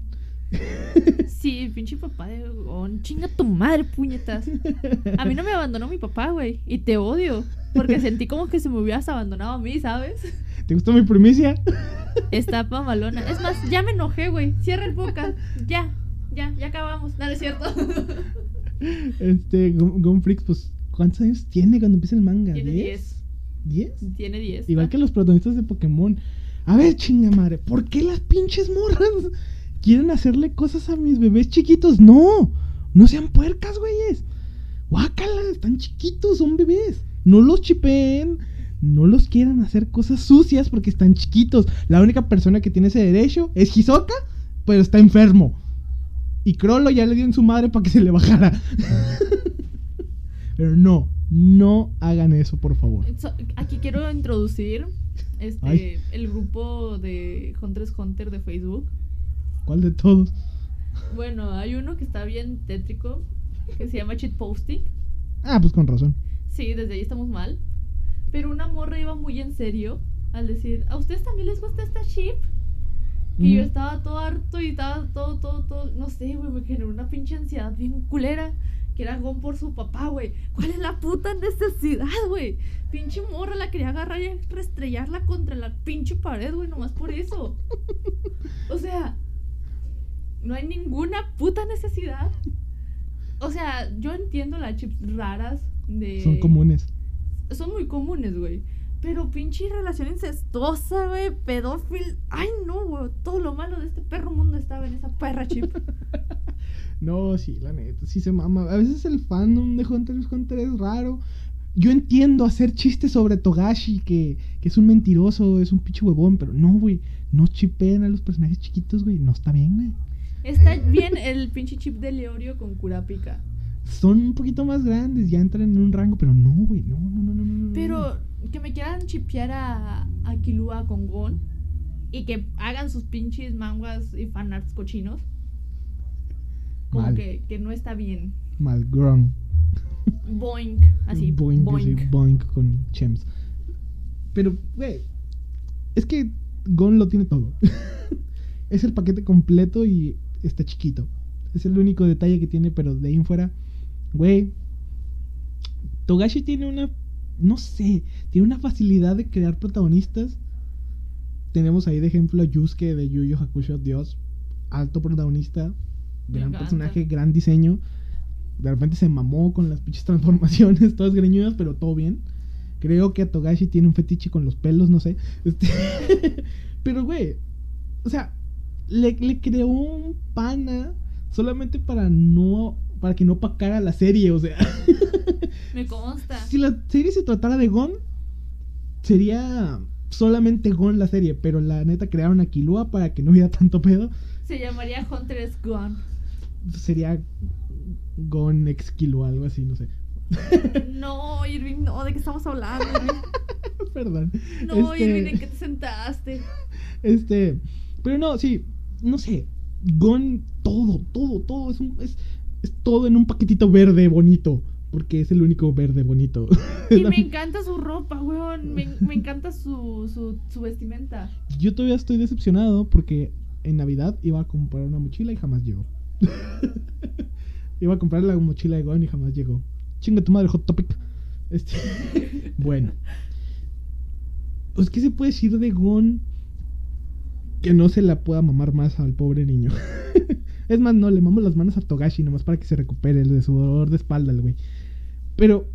*laughs* Sí, pinche papá de Gon. Chinga tu madre, puñetas. A mí no me abandonó mi papá, güey. Y te odio. Porque sentí como que se me hubieras abandonado a mí, ¿sabes? ¿Te gustó mi primicia? Está mamalona. Es más, ya me enojé, güey. Cierra el boca. Ya, ya, ya acabamos. Es cierto. Este, Gon Freaks, pues, ¿cuántos años tiene cuando empieza el manga? Tiene ¿Diez? 10. ¿10? Tiene 10. Igual que los protagonistas de Pokémon. A ver, chinga madre, ¿por qué las pinches morras quieren hacerle cosas a mis bebés chiquitos? No, no sean puercas, güeyes. Guácala, están chiquitos, son bebés. No los chipeen, no los quieran hacer cosas sucias porque están chiquitos. La única persona que tiene ese derecho es Hisoka, pero está enfermo. Y Crollo ya le dio en su madre para que se le bajara. *laughs* pero no, no hagan eso, por favor. Aquí quiero introducir este, Ay. el grupo de Hunter x Hunter de Facebook. ¿Cuál de todos? Bueno, hay uno que está bien tétrico, que se llama Cheat Posting. Ah, pues con razón. Sí, desde ahí estamos mal. Pero una morra iba muy en serio al decir, ¿a ustedes también les gusta esta chip? Y yo Ujú. estaba todo harto y estaba todo, todo, todo, no sé, güey, me generó una pinche ansiedad bien culera. Que era Gon por su papá, güey. ¿Cuál es la puta necesidad, güey? Pinche morra la quería agarrar y restrellarla contra la pinche pared, güey, nomás por eso. O sea, no hay ninguna puta necesidad. O sea, yo entiendo las chips raras de... Son comunes. Son muy comunes, güey. Pero pinche relación incestuosa, güey, pedófil. Ay, no, güey. Todo lo malo de este perro mundo estaba en esa perra chip. *laughs* No, sí, la neta, sí se mama. A veces el fandom de Hunter x Hunter es raro. Yo entiendo hacer chistes sobre Togashi, que, que es un mentiroso, es un pinche huevón, pero no, güey. No chipeen a los personajes chiquitos, güey. No está bien, güey. Está bien el pinche chip de Leorio con Kurapika. Son un poquito más grandes, ya entran en un rango, pero no, güey. No, no, no, no, no. Pero que me quieran chipear a, a Kilua con Gon y que hagan sus pinches manguas y fanarts cochinos. Como Mal. que, que no está bien. Malgron. Boink. Así. Boink, Boink. así, boink con Chems. Pero, güey, es que Gon lo tiene todo. *laughs* es el paquete completo y está chiquito. Es el único detalle que tiene, pero de ahí en fuera, güey. Togashi tiene una, no sé, tiene una facilidad de crear protagonistas. Tenemos ahí de ejemplo a Yusuke de Yu Yu Hakusho, Dios, alto protagonista, gran personaje, gran diseño. De repente se mamó con las pinches *laughs* transformaciones, todas greñudas, pero todo bien. Creo que a Togashi tiene un fetiche con los pelos, no sé. Este, *laughs* pero, güey, o sea, le, le creó un pana solamente para no. para que no pacara la serie, o sea. *laughs* Me consta. si la serie se tratara de Gon, sería solamente Gon la serie, pero la neta crearon a Killua para que no hubiera tanto pedo. Se llamaría Hunter s Gon. Sería Gon ex Killua, algo así, no sé. No, Irving, no, ¿de qué estamos hablando? *laughs* Perdón. No, Este- Irving, ¿en qué te sentaste? Este, pero no, sí, no sé. Gon, todo, todo, todo, es, un, es, es todo en un paquetito verde bonito. Porque es el único verde bonito. *laughs* Y me *laughs* encanta su ropa, weón. Me, me encanta su, su, su vestimenta. Yo todavía estoy decepcionado porque en Navidad iba a comprar una mochila y jamás llegó. *laughs* iba a comprar la mochila de Gon y jamás llegó. Chinga tu madre, Hot Topic. Este, bueno. Pues, ¿qué se puede decir de Gon que no se la pueda mamar más al pobre niño? *laughs* es más, no, le mamo las manos a Togashi nomás para que se recupere el de de espalda, el güey. Pero,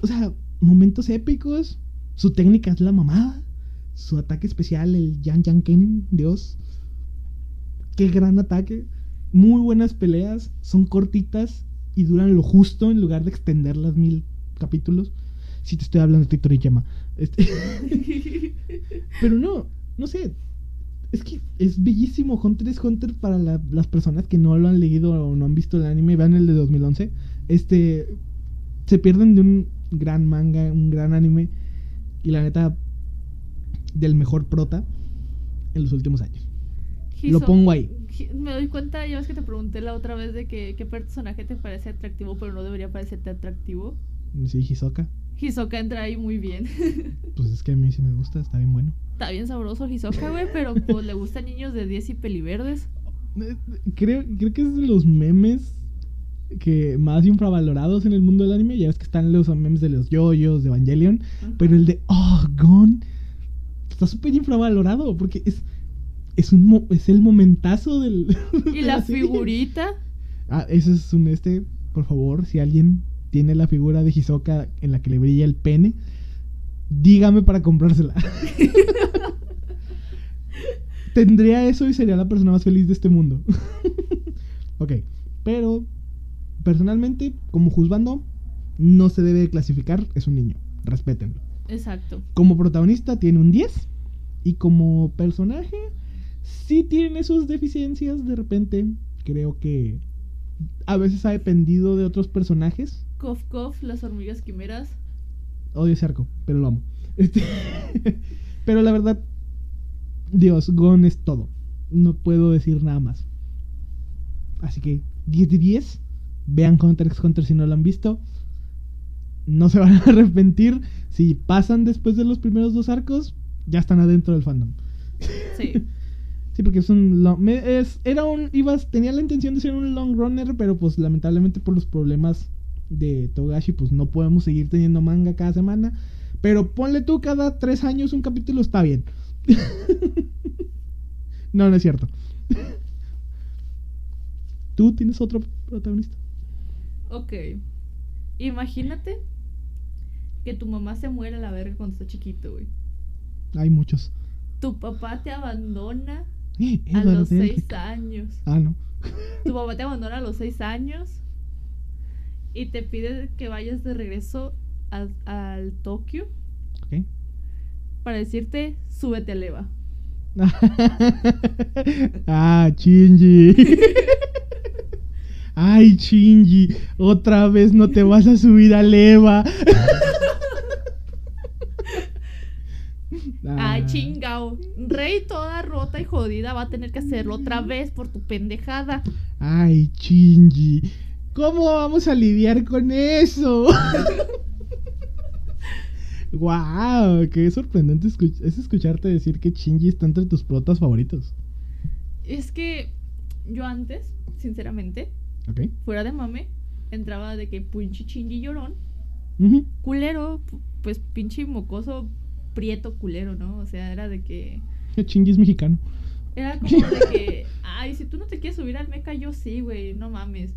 o sea, momentos épicos. Su técnica es la mamada. Su ataque especial, el Yan Yan Ken, Dios. Qué gran ataque. Muy buenas peleas. Son cortitas y duran lo justo en lugar de extender las mil capítulos. Si te estoy hablando de Toriyama. Este, *laughs* pero no, no sé. Es que es bellísimo Hunter x Hunter para la- las personas que no lo han leído o no han visto el anime. Vean el de 2011. Este. Se pierden de un gran manga, un gran anime. Y la neta, del mejor prota en los últimos años. Lo pongo ahí. Me doy cuenta, ya ves que te pregunté la otra vez de que qué personaje te parece atractivo, pero no debería parecerte atractivo. Sí, Hisoka. Hisoka entra ahí muy bien. *laughs* Pues es que a mí sí me gusta, está bien bueno. Está bien sabroso Hisoka, güey, pero pues le gustan niños de 10 y peliverdes. Creo, creo que es de los memes que más infravalorados en el mundo del anime. Ya ves que están los memes de los yoyos, de Evangelion. Pero el de Oh, Gon está súper infravalorado porque es, es, un mo- es el momentazo del. *laughs* Y de la figurita. Ah, ese es un este. Por favor, si alguien tiene la figura de Hisoka en la que le brilla el pene, dígame para comprársela. *laughs* Tendría eso y sería la persona más feliz de este mundo. *laughs* ok, pero personalmente, como juzgando, no se debe clasificar, es un niño, respétenlo. Exacto. Como protagonista tiene un 10 y como personaje sí tiene sus deficiencias de repente. Creo que a veces ha dependido de otros personajes. Cof Cof, las hormigas quimeras. Odio ese arco, pero lo amo. *laughs* Este, *laughs* pero la verdad, Dios, Gon es todo. No puedo decir nada más. Así que 10 de 10. Vean Hunter x Hunter si no lo han visto. No se *laughs* van a arrepentir. Si pasan después de los primeros dos arcos, ya están adentro del fandom. Sí. Sí, porque es un long, es, era un ibas tenía la intención de ser un long runner, pero pues lamentablemente por los problemas de Togashi, pues no podemos seguir teniendo manga cada semana. Pero ponle tú cada tres años un capítulo está bien. *laughs* no, no es cierto. *laughs* ¿Tú tienes otro protagonista? Ok. Imagínate que tu mamá se muere a la verga cuando está chiquito, güey. Hay muchos. Tu papá te abandona *gasps* Eh, a los. 6 años. Ah, no. Tu papá te abandona a los 6 años y te pide que vayas de regreso al, al Tokio Ok. para decirte, súbete al Eva. *laughs* ah, Shinji. *laughs* Ay, Shinji, otra vez no te vas a subir a Leva. *laughs* Ay, Ah, chingao. Rey toda rota y jodida va a tener que hacerlo otra vez por tu pendejada. Ay, Shinji, ¿cómo vamos a lidiar con eso? Wow, qué sorprendente escuch- es escucharte decir que Shinji está entre tus protas favoritos. Es que yo antes, sinceramente, fuera de mame, entraba de que pinche chingy llorón, culero, pu- pues pinche mocoso, prieto culero, ¿no? O sea, era de que. Shinji es mexicano. Era como de que. Ay, si tú no te quieres subir al mecha, yo sí, güey, no mames.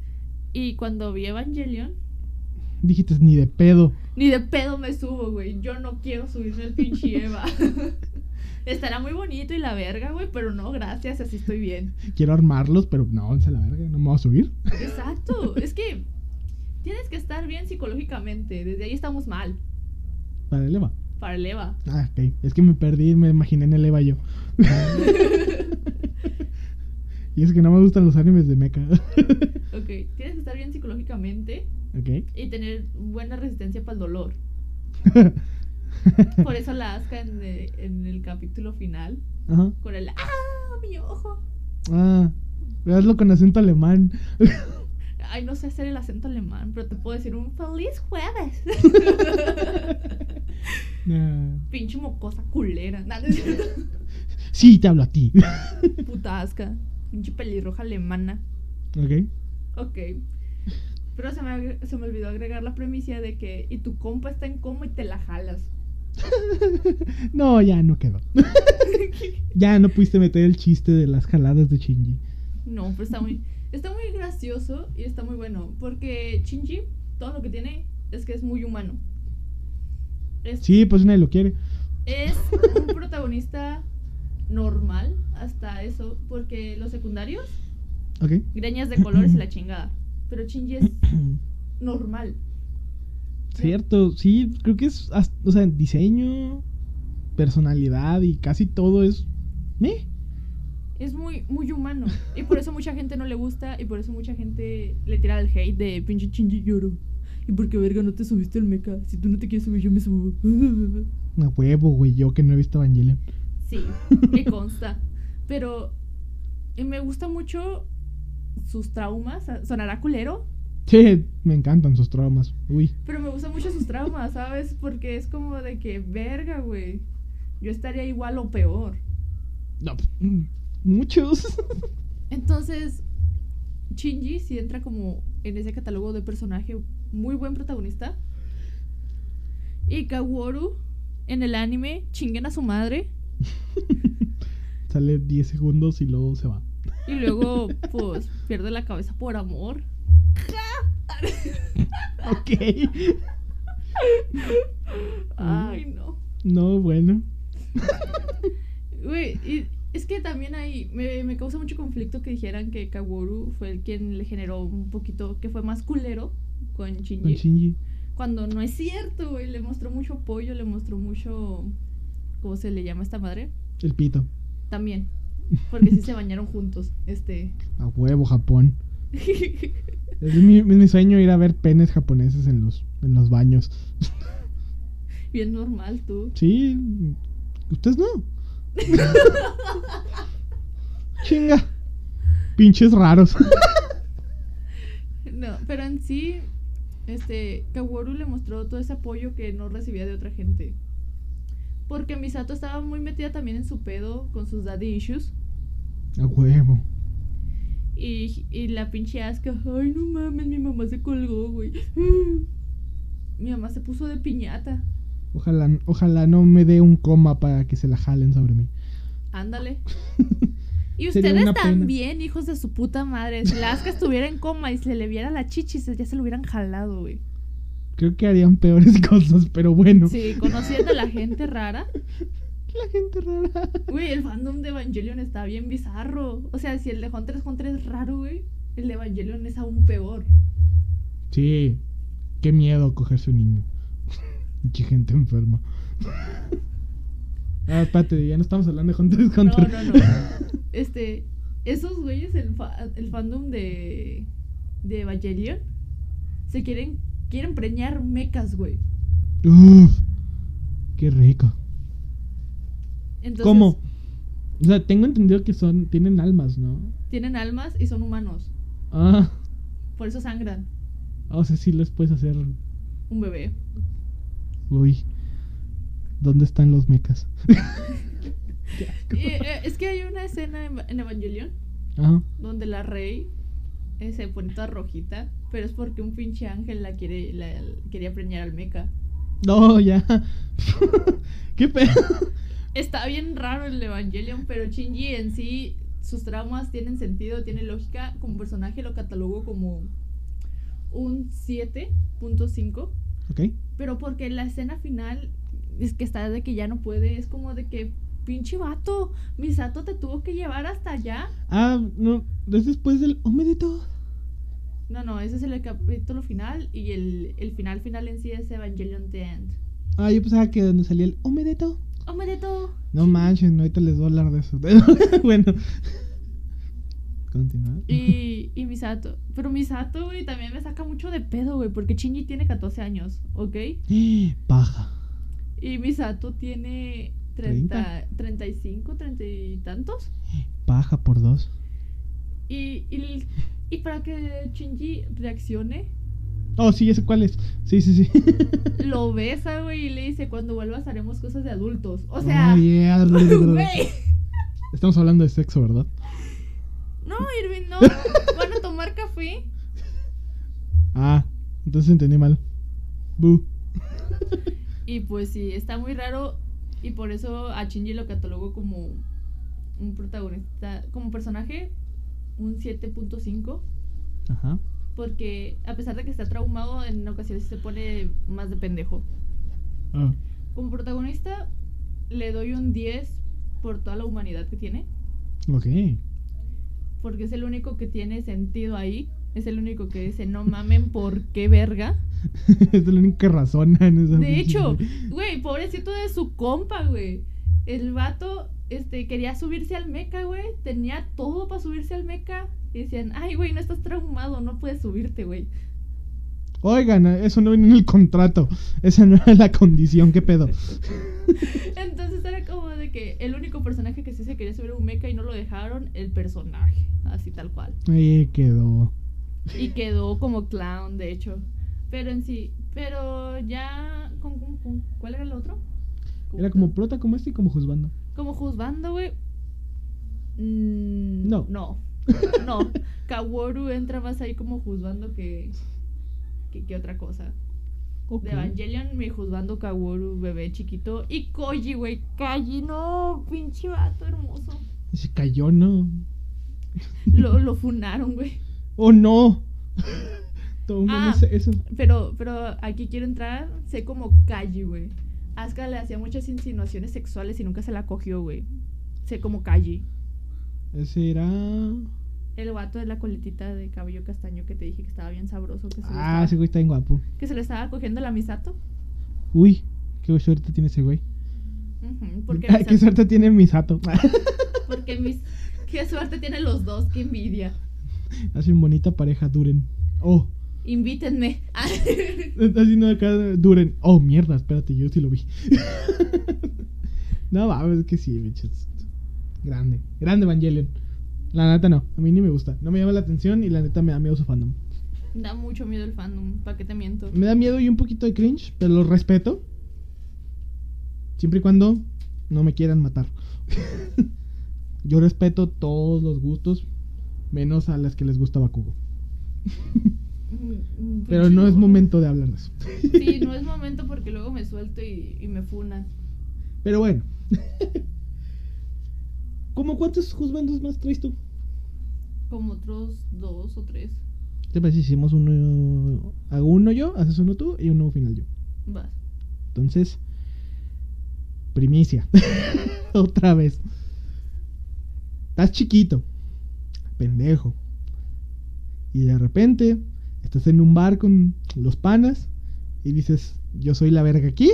Y cuando vi Evangelion, Dijiste ni de pedo. ni de pedo me subo, güey. Yo no quiero subirme al pinche *laughs* Eva. *laughs* Estará muy bonito y la verga, güey, pero no, gracias, así estoy bien. Quiero armarlos, pero no, se la verga, no me voy a subir. Exacto, es que tienes que estar bien psicológicamente. Desde ahí estamos mal. Para el Eva. Para el Eva. Ah, ok. Es que me perdí, me imaginé en el Eva yo. *laughs* y es que no me gustan los animes de mecha. *laughs* Ok, tienes que estar bien psicológicamente ok. y tener buena resistencia para el dolor. *laughs* Por eso la Asuka en, eh, en el capítulo final, Ajá. con el ¡Ah! Mi ojo. Ah, hazlo con acento alemán. *laughs* Ay, no sé hacer el acento alemán, pero te puedo decir un feliz jueves. Nah. Pinche mocosa culera. Nah, no. Sí, te hablo a ti. Puta Asuka. Pinche pelirroja alemana. ok. Ok. Pero se me, se me olvidó agregar la premisa de que y tu compa está en coma y te la jalas. *laughs* no, ya no quedó. *laughs* ya no pudiste meter el chiste de las jaladas de Shinji. No, pero está muy, está muy gracioso y está muy bueno. Porque Shinji, todo lo que tiene es que es muy humano. Es, Sí, pues nadie lo quiere. es *laughs* un protagonista normal hasta eso. Porque los secundarios, Ok. greñas de colores y la *clears throat* chingada. Pero Shinji es *clears throat* normal. Cierto, sí, creo que es, o sea, diseño, personalidad y casi todo es... ¿Me? Es muy, muy humano. Y por eso mucha gente no le gusta. Y por eso mucha gente le tira el hate de pinche Shinji lloro. ¿Y por qué verga no te subiste al mecha? Si tú no te quieres subir, yo me subo. A huevo, güey, yo que no he visto Evangelion. Sí, me *laughs* consta. Pero y me gusta mucho sus traumas. Sonará culero, Sí, me encantan sus traumas. Uy. pero me gustan mucho sus traumas, ¿sabes? Porque es como de que, verga, güey. Yo estaría igual o peor. No, mm, muchos. Entonces, Shinji sí entra como en ese catálogo de personaje muy buen protagonista. Y Kaworu en el anime chinguen a su madre. *laughs* Sale 10 segundos y luego se va. Y luego, pues, pierde la cabeza por amor. *laughs* Ok. Ay, no. No, bueno. Güey, y es que también ahí me, me causa mucho conflicto que dijeran que Kaworu fue el quien le generó un poquito, que fue más culero con Con Shinji. Shinji. Cuando no es cierto, güey. Le mostró mucho apoyo, le mostró mucho. ¿Cómo se le llama a esta madre? El pito. También. Porque sí se bañaron juntos. Este. A huevo, Japón. *laughs* Es mi, es mi sueño ir a ver penes japoneses en los, en los baños. Bien normal, tú. Sí. Ustedes no. *laughs* Chinga. Pinches raros. No, pero en sí, este, Kaworu le mostró todo ese apoyo que no recibía de otra gente. Porque Misato estaba muy metida también en su pedo con sus daddy issues. A huevo. Y, y la pinche Asuka, ay no mames, mi mamá se colgó, güey. *gasps* Mi mamá se puso de piñata. Ojalá, ojalá no me dé un coma para que se la jalen sobre mí. Ándale. *laughs* Y ustedes pena. también, hijos de su puta madre. Si la Asuka estuviera en coma y se le viera la chichis, ya se lo hubieran jalado, güey. Creo que harían peores *laughs* cosas, pero bueno. Sí, conociendo a la gente rara. *laughs* La gente rara. Güey, el fandom de Evangelion está bien bizarro. O sea, si el de Hunter x Hunter es raro, güey, el de Evangelion es aún peor. Sí. Qué miedo cogerse un niño. *laughs* Qué gente enferma. Ah, espérate, ya no estamos hablando de Hunter x No, Hunter. no, no. Este, esos güeyes, el, fa- el fandom de, de Evangelion, se quieren, quieren preñar mecas, güey. Uf, qué rico. Entonces, ¿Cómo? O sea, tengo entendido que son, tienen almas, ¿no? Tienen almas y son humanos. Ah, Por eso sangran. o sea, sí les puedes hacer. Un bebé. Uy, ¿dónde están los mecas? *laughs* Y, eh, es que hay una escena en, en Evangelion Ajá. donde la rey eh, se pone toda rojita, pero es porque un pinche ángel la quiere la, quería preñar al meca. No, ya. *laughs* ¿Qué pedo? Está bien raro el Evangelion, pero Shinji en sí, sus traumas tienen sentido, tiene lógica. Como personaje lo catalogo como un 7.5, Ok. pero porque la escena final es que está de que ya no puede, es como de que pinche vato, Misato te tuvo que llevar hasta allá. Ah, no, es después del Omedito. No, no, ese es el capítulo final y el, el final final en sí es Evangelion The End. Ah, yo pensaba que donde salía el. ¡Omedeto! No manches, no, ahorita les voy a hablar de eso. *laughs* bueno. Continúa. Y, y Misato. Pero Misato, güey, también me saca mucho de pedo, güey, porque Shinji tiene 14 años, ¿ok? *gasps* Paja. Y Misato tiene 30, 35, 30 y tantos. *gasps* Paja por dos. Y, y, y para que Shinji reaccione, Oh, sí, sé cuál es. Sí, sí, sí. *laughs* lo besa, güey, y le dice, cuando vuelvas haremos cosas de adultos. O sea, Oh, *laughs* yeah. güey. Estamos hablando de sexo, ¿verdad? No, Irving, no. *laughs* Van a tomar café. Ah, entonces entendí mal. Bu. Y pues sí, está muy raro. Y por eso a Shinji lo catalogo como un protagonista, como personaje, un 7.5. Ajá. Porque a pesar de que está traumado, en ocasiones se pone más de pendejo. Ah. Como protagonista, le doy un 10 por toda la humanidad que tiene. Ok. Porque es el único que tiene sentido ahí. Es el único que dice, no mamen, ¿por qué verga? *laughs* es la única razón en esa De hecho, güey, pobrecito de su compa, güey. El vato, este, quería subirse al meca, güey. Tenía todo para subirse al meca. Y decían, ay, güey, no estás traumado, no puedes subirte, güey. Oigan, eso no viene en el contrato. Esa no era la condición, ¿qué pedo? *laughs* Entonces era como de que el único personaje que sí se quería subir a un mecha y no lo dejaron, el personaje. Así tal cual. Ahí quedó. Y quedó como clown, de hecho. Pero en sí, pero ya. ¿con, con- con- cuál era el otro? Era como prota, como este y como juzgando. Como juzgando, güey. Mm, No. No. *laughs* No. Kaworu entra más ahí como juzgando que. que, que otra cosa. De Evangelion, mi juzgando Kaworu, bebé chiquito. Y Koji, güey. Koji, no. Pinche vato hermoso. Se cayó, ¿no? Lo, lo funaron, güey. ¡Oh, no! *laughs* Todo el mundo Ah. eso. Pero, pero aquí quiero entrar. Sé como Kaji, güey. Asuka le hacía muchas insinuaciones sexuales y nunca se la cogió, güey. Sé como Kaji. Ese era. El guato de la coletita de cabello castaño que te dije que estaba bien sabroso. Que se, Ah, estaba, ese güey está bien guapo. que se le estaba cogiendo la Misato. Uy, qué suerte tiene ese güey. Porque, Ay, qué suerte tiene Misato. *laughs* porque mis. Qué suerte tienen los dos, qué envidia. Hacen bonita pareja, duren. Oh, Invítenme. está haciendo acá, duren. Oh, mierda, espérate, yo sí lo vi. *laughs* no, va, es que sí, bichos. Grande, grande Evangelion. La neta no, a mí ni me gusta. No me llama la atención y la neta me da miedo su fandom. da mucho miedo el fandom, ¿para qué te miento? Me da miedo y un poquito de cringe, pero lo respeto. Siempre y cuando no me quieran matar. *laughs* Yo respeto todos los gustos, menos a las que les gusta Bakugo. *laughs* Pero no es momento de hablar de eso. Sí, no *laughs* es momento porque luego me suelto y, y me funan. Pero bueno. *laughs* ¿Cómo cuántos juzgandos más traes tú? Como otros dos o tres. ¿Te parece si hicimos uno? Hago uno yo, haces uno tú y uno final yo. Vas. Entonces, primicia. *laughs* Otra vez. Estás chiquito, pendejo. Y de repente estás en un bar con los panas y dices, yo soy la verga aquí.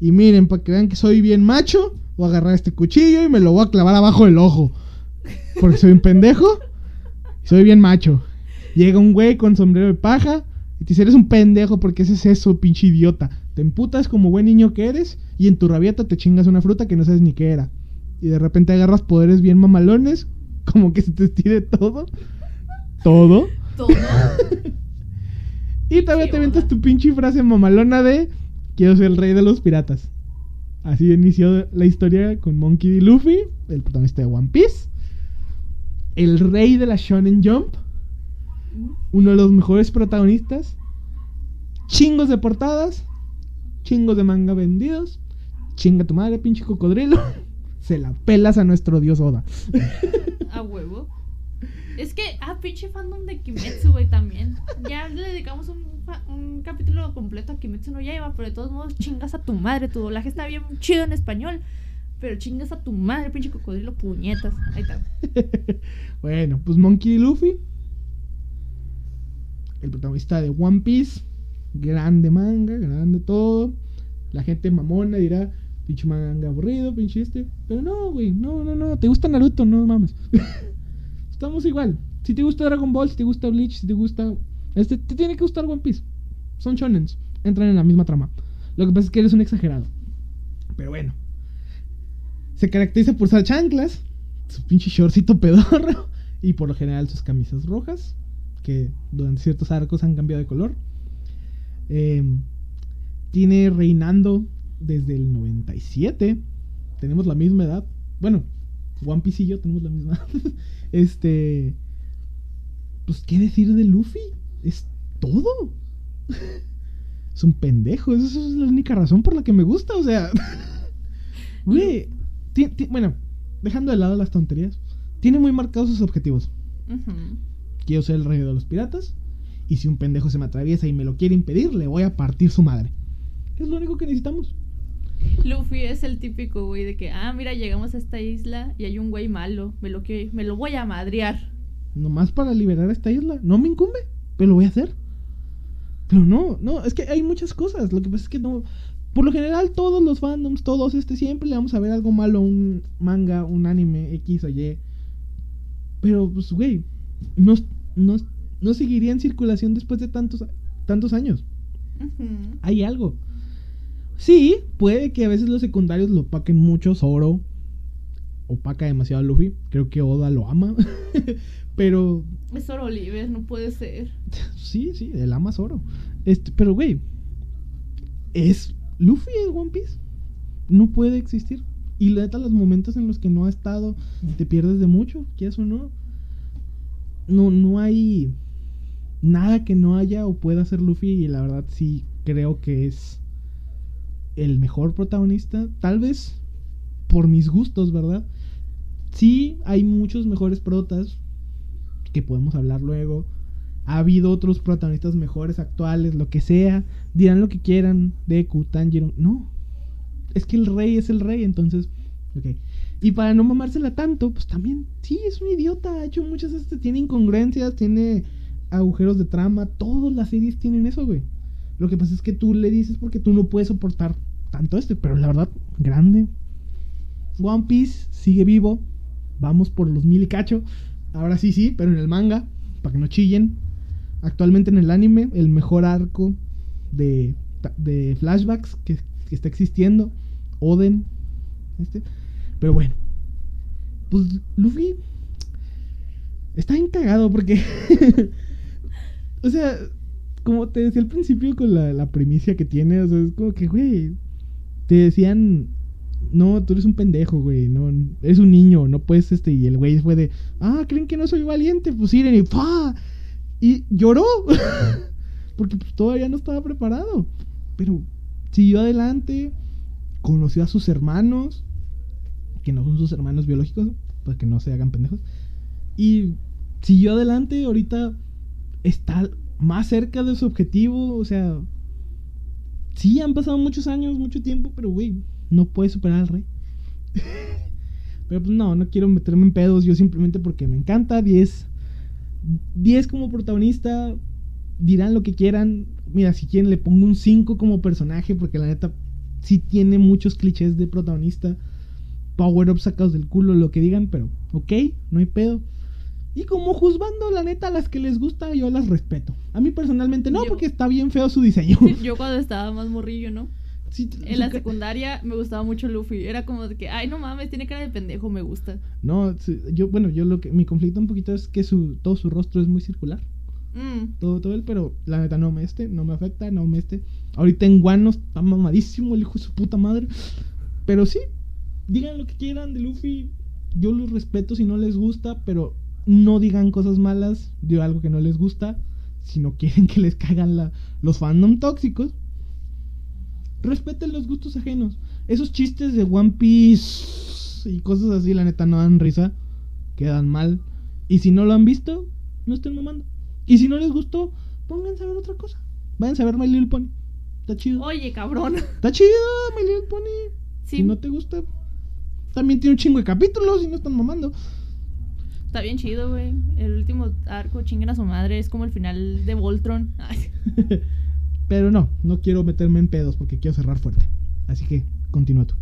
Y miren, para que vean que soy bien macho, voy a agarrar este cuchillo y me lo voy a clavar abajo del ojo. Porque soy un pendejo y soy bien macho. Llega un güey con sombrero de paja y te dice, eres un pendejo porque ese es eso, pinche idiota. Te emputas como buen niño que eres y en tu rabieta te chingas una fruta que no sabes ni qué era. Y de repente agarras poderes bien mamalones, como que se te estire todo. Todo. Todo. *laughs* Y todavía te aventas tu pinche frase mamalona de quiero ser el rey de los piratas. Así inició la historia con Monkey D. Luffy, el protagonista de One Piece. El rey de la Shonen Jump. Uno de los mejores protagonistas. Chingos de portadas. Chingos de manga vendidos. Chinga tu madre, pinche cocodrilo. *laughs* Se la pelas a nuestro dios Oda. A huevo. Es que, ah, pinche fandom de Kimetsu, güey, también. Ya le dedicamos un, un capítulo completo a Kimetsu no Yaiba, pero de todos modos, chingas a tu madre. Tu doblaje está bien chido en español, pero chingas a tu madre, pinche cocodrilo, puñetas. Ahí está. *laughs* bueno, pues Monkey. Luffy. El protagonista de One Piece. Grande manga, grande todo. La gente mamona dirá, pinche manga aburrido, pinche este. Pero no, güey, no, no, no. ¿Te gusta Naruto? No mames. *laughs* Estamos igual. Si te gusta Dragon Ball, si te gusta Bleach, si te gusta... Este, te tiene que gustar One Piece. Son shonens. Entran en la misma trama. Lo que pasa es que eres un exagerado. Pero bueno. Se caracteriza por usar chanclas, su pinche shortcito pedorro y por lo general sus camisas rojas, que durante ciertos arcos han cambiado de color. Eh, tiene reinando desde el 97. Tenemos la misma edad. Bueno, One Piece y yo tenemos la misma *laughs* este. Pues, ¿qué decir de Luffy? Es todo. *laughs* es un pendejo. Esa es la única razón por la que me gusta. O sea. *laughs* Güey. bueno, dejando de lado las tonterías. Tiene muy marcados sus objetivos. Quiero ser el rey de los piratas. Y si un pendejo se me atraviesa y me lo quiere impedir, le voy a partir su madre. Es lo único que necesitamos. Luffy es el típico güey de que, ah, mira, llegamos a esta isla y hay un güey malo. Me lo, que, me lo voy a madrear. Nomás para liberar a esta isla. No me incumbe, pero lo voy a hacer. Pero no, no, es que hay muchas cosas. Lo que pasa es que no. Por lo general, todos los fandoms, todos este, siempre le vamos a ver algo malo a un manga, un anime, X o Y. Pero, pues, güey, no, no, no seguiría en circulación después de tantos, tantos años. Hay algo. Sí, puede que a veces los secundarios lo opaquen mucho. Zoro opaca demasiado a Luffy. Creo que Oda lo ama. *laughs* pero Es Sor Oliver, no puede ser. *laughs* sí, sí, él ama a Zoro. Este, pero güey, es Luffy es One Piece. No puede existir. Y la neta, los momentos en los que no ha estado, te pierdes de mucho, quieras o no. No, no hay nada que no haya o pueda hacer Luffy. Y la verdad, sí creo que es el mejor protagonista. Tal vez por mis gustos, ¿verdad? Sí, hay muchos mejores protas que podemos hablar luego. Ha habido otros protagonistas mejores, actuales, lo que sea. Dirán lo que quieran. Deku, Tanjiro. No. Es que el rey es el rey, entonces. Ok. Y para no mamársela tanto, pues también. Sí, es un idiota. Ha hecho muchas. Este, tiene incongruencias, tiene agujeros de trama. Todas las series tienen eso, güey. Lo que pasa es que tú le dices porque tú no puedes soportar tanto este. Pero la verdad, grande. One Piece sigue vivo. Vamos por los mil y cacho. Ahora sí, sí, pero en el manga. Para que no chillen. Actualmente en el anime, el mejor arco de, de flashbacks que, que está existiendo. Oden. Este. Pero bueno. Pues Luffy. Está bien cagado porque. *laughs* o sea, como te decía al principio con la, la primicia que tiene, o sea, es como que, güey. Te decían. No, tú eres un pendejo, güey. No, eres un niño, no puedes este. Y el güey fue de. Ah, ¿creen que no soy valiente? Pues iren y ¡pa! Y lloró. *laughs* Porque pues, todavía no estaba preparado. Pero siguió adelante. Conoció a sus hermanos. Que no son sus hermanos biológicos. Para que no se hagan pendejos. Y siguió adelante. Ahorita está más cerca de su objetivo. O sea. Sí, han pasado muchos años, mucho tiempo. Pero, güey, no puede superar al rey. *laughs* pero pues no, no quiero meterme en pedos. Yo simplemente porque me encanta. 10. 10 como protagonista. Dirán lo que quieran. Mira, si quieren le pongo un 5 como personaje. Porque la neta sí tiene muchos clichés de protagonista. Power up sacados del culo, lo que digan. Pero, ok, no hay pedo. Y como juzgando, la neta, a las que les gusta, yo las respeto. A mí personalmente no, Yo- porque está bien feo su diseño. *laughs* Yo cuando estaba más morrillo, ¿no? Sí, En la secundaria me gustaba mucho Luffy. Era como de que, ay, no mames, tiene cara de pendejo, me gusta. No, yo, bueno, yo lo que. Mi conflicto un poquito es que su, todo su rostro es muy circular. Mm, todo, todo él, pero la neta no me este, no me afecta, no me este. Ahorita en Guano está mamadísimo el hijo de su puta madre. Pero sí, digan lo que quieran de Luffy. Yo los respeto si no les gusta, pero no digan cosas malas de algo que no les gusta. Si no quieren que les caigan la, los fandom tóxicos. Respeten los gustos ajenos. Esos chistes de One Piece y cosas así, la neta no dan risa. Quedan mal. Y si no lo han visto, no estén mamando. Y si no les gustó, pónganse a ver otra cosa. Váyanse a ver My Little Pony. Está chido. Oye, cabrón. Está chido My Little Pony. Sí, Si no te gusta, también tiene un chingo de capítulos y no están mamando. Está bien chido, güey. El último arco, chinguen a su madre, es como el final de Voltron. *laughs* Ay, Pero no, no quiero meterme en pedos porque quiero cerrar fuerte. Así que continúa tú.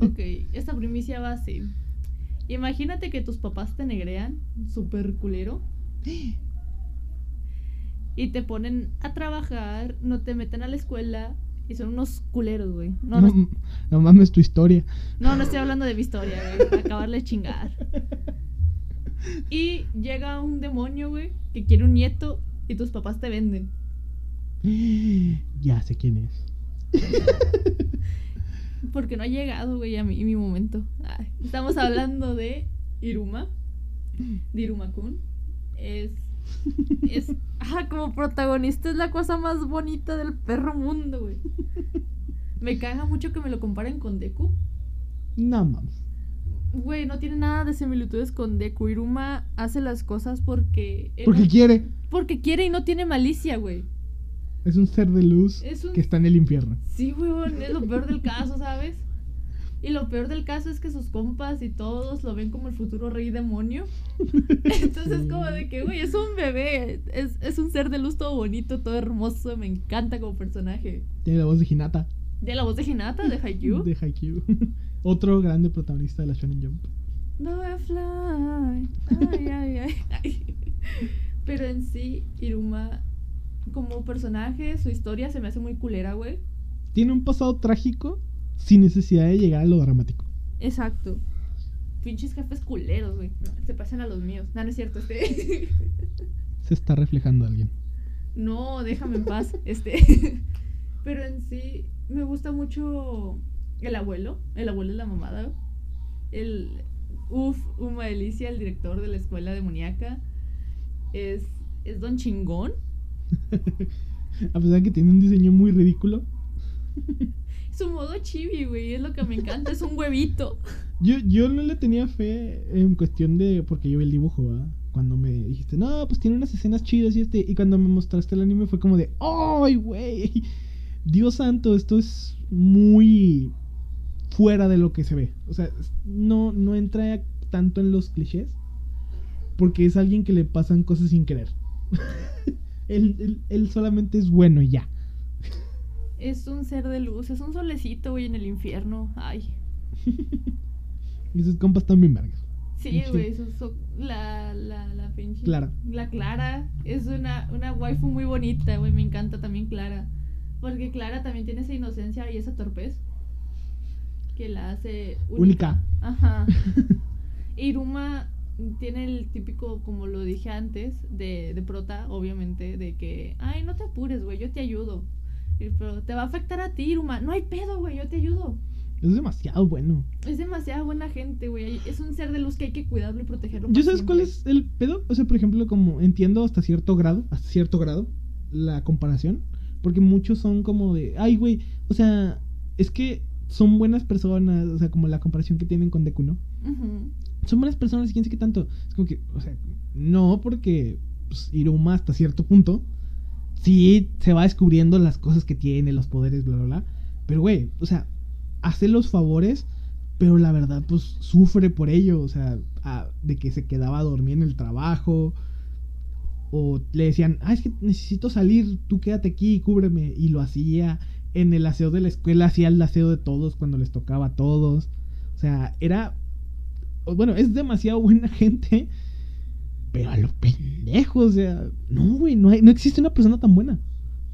ok, *laughs* esta primicia va así. Imagínate que tus papás te negrean, súper culero, y te ponen a trabajar, no te meten a la escuela, y son unos culeros, güey. No, No, no, no mames tu historia. no, no estoy hablando de mi historia, güey, acabarle de chingar. *laughs* *laughs* Y llega un demonio, güey, que quiere un nieto, y tus papás te venden. *gasps* Ya sé quién es. *laughs* Porque no ha llegado, güey, a mi, mi momento. Ay, estamos hablando de Iruma. De Iruma-kun. Es. Es. *laughs* Ah, como protagonista es la cosa más bonita del perro mundo, güey. Me caga mucho que me lo comparen con Deku. No mames. Güey, no tiene nada de similitudes con Deku. Iruma hace las cosas porque. Porque no- quiere. porque quiere y no tiene malicia, güey. Es un ser de luz Es un- que está en el infierno. Sí, weón, es lo peor del caso, ¿sabes? Y lo peor del caso es que sus compas y todos lo ven como el futuro rey demonio. *laughs* Entonces, como de que, güey, es un bebé. Es, es un ser de luz todo bonito, todo hermoso. Me encanta como personaje. Tiene la voz de Hinata. De la voz de Hinata, de Haikyuu. *laughs* De Haikyuu. Otro grande protagonista de la Shonen Jump. No fly. Ay, ay, ay, ay. Pero en sí, Iruma, como personaje, su historia se me hace muy culera, güey. Tiene un pasado trágico sin necesidad de llegar a lo dramático. Exacto. Pinches jefes culeros, güey. Se pasan a los míos. No, no es cierto, este. *laughs* Se está reflejando alguien. No, déjame en paz. Este. *laughs* Pero en sí, me gusta mucho el abuelo. El abuelo es la mamada. El. Uf, Uma Delicia, el director de la escuela demoníaca. Es. Es Don Chingón. *laughs* A pesar de que tiene un diseño muy ridículo. *laughs* Su modo chibi, güey, es lo que me encanta, es un huevito. *laughs* Yo, yo no le tenía fe en cuestión de. Porque yo vi el dibujo, ¿verdad? Cuando me dijiste, no, pues tiene unas escenas chidas y este. Y cuando me mostraste el anime fue como de, ¡ay, güey! Dios santo, esto es muy fuera de lo que se ve. O sea, no, no entra tanto en los clichés. Porque es alguien que le pasan cosas sin querer. *laughs* él, él, él solamente es bueno y ya. Es un ser de luz, es un solecito, güey, en el infierno. Ay. *laughs* y sus compas están bien vergas. Sí, güey, su- su- la, la, la pinche. Clara. La Clara es una, una waifu muy bonita, güey, me encanta también Clara. Porque Clara también tiene esa inocencia y esa torpez que la hace Única. Ajá. *laughs* Iruma tiene el típico, como lo dije antes, de, de prota, obviamente, de que, ay, no te apures, güey, yo te ayudo. Pero te va a afectar a ti, Iruma. No hay pedo, güey, yo te ayudo. Es demasiado bueno. Es demasiada buena gente, güey. Es un ser de luz que hay que cuidarlo y protegerlo. ¿Yo sabes cuál es el pedo? O sea, por ejemplo, como entiendo hasta cierto grado, hasta cierto grado, la comparación. Porque muchos son como de, ay, güey, o sea, es que son buenas personas, o sea, como la comparación que tienen con Deku, ¿no? Son buenas personas y quién sabe qué tanto. Es como que, o sea, no, porque pues, Iruma hasta cierto punto, sí se va descubriendo las cosas que tiene, los poderes, bla, bla, bla. Pero, güey, o sea, hace los favores, pero la verdad, pues sufre por ello, o sea, a- de que se quedaba a dormir en el trabajo. O le decían, ah, es que necesito salir, tú quédate aquí, cúbreme. Y lo hacía. En el aseo de la escuela hacía el aseo de todos cuando les tocaba a todos. O sea, era. Bueno, es demasiado buena *laughs* gente. Pero a lo pendejo, o sea. No, güey, no, hay- no existe una persona tan buena.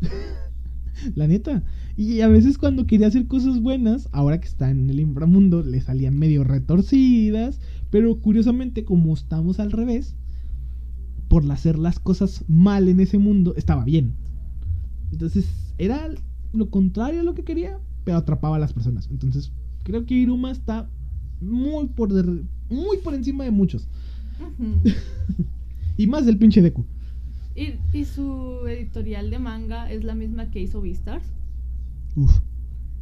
*laughs* La neta. Y a veces cuando quería hacer cosas buenas, ahora que está en el inframundo, le salían medio retorcidas. Pero curiosamente, como estamos al revés, por hacer las cosas mal en ese mundo, estaba bien. Entonces, era lo contrario a lo que quería, pero atrapaba a las personas. Entonces, creo que Iruma está muy por, muy por encima de muchos. *laughs* Y más del pinche Deku. Y, y su editorial de manga es la misma que hizo Beastars. Uf.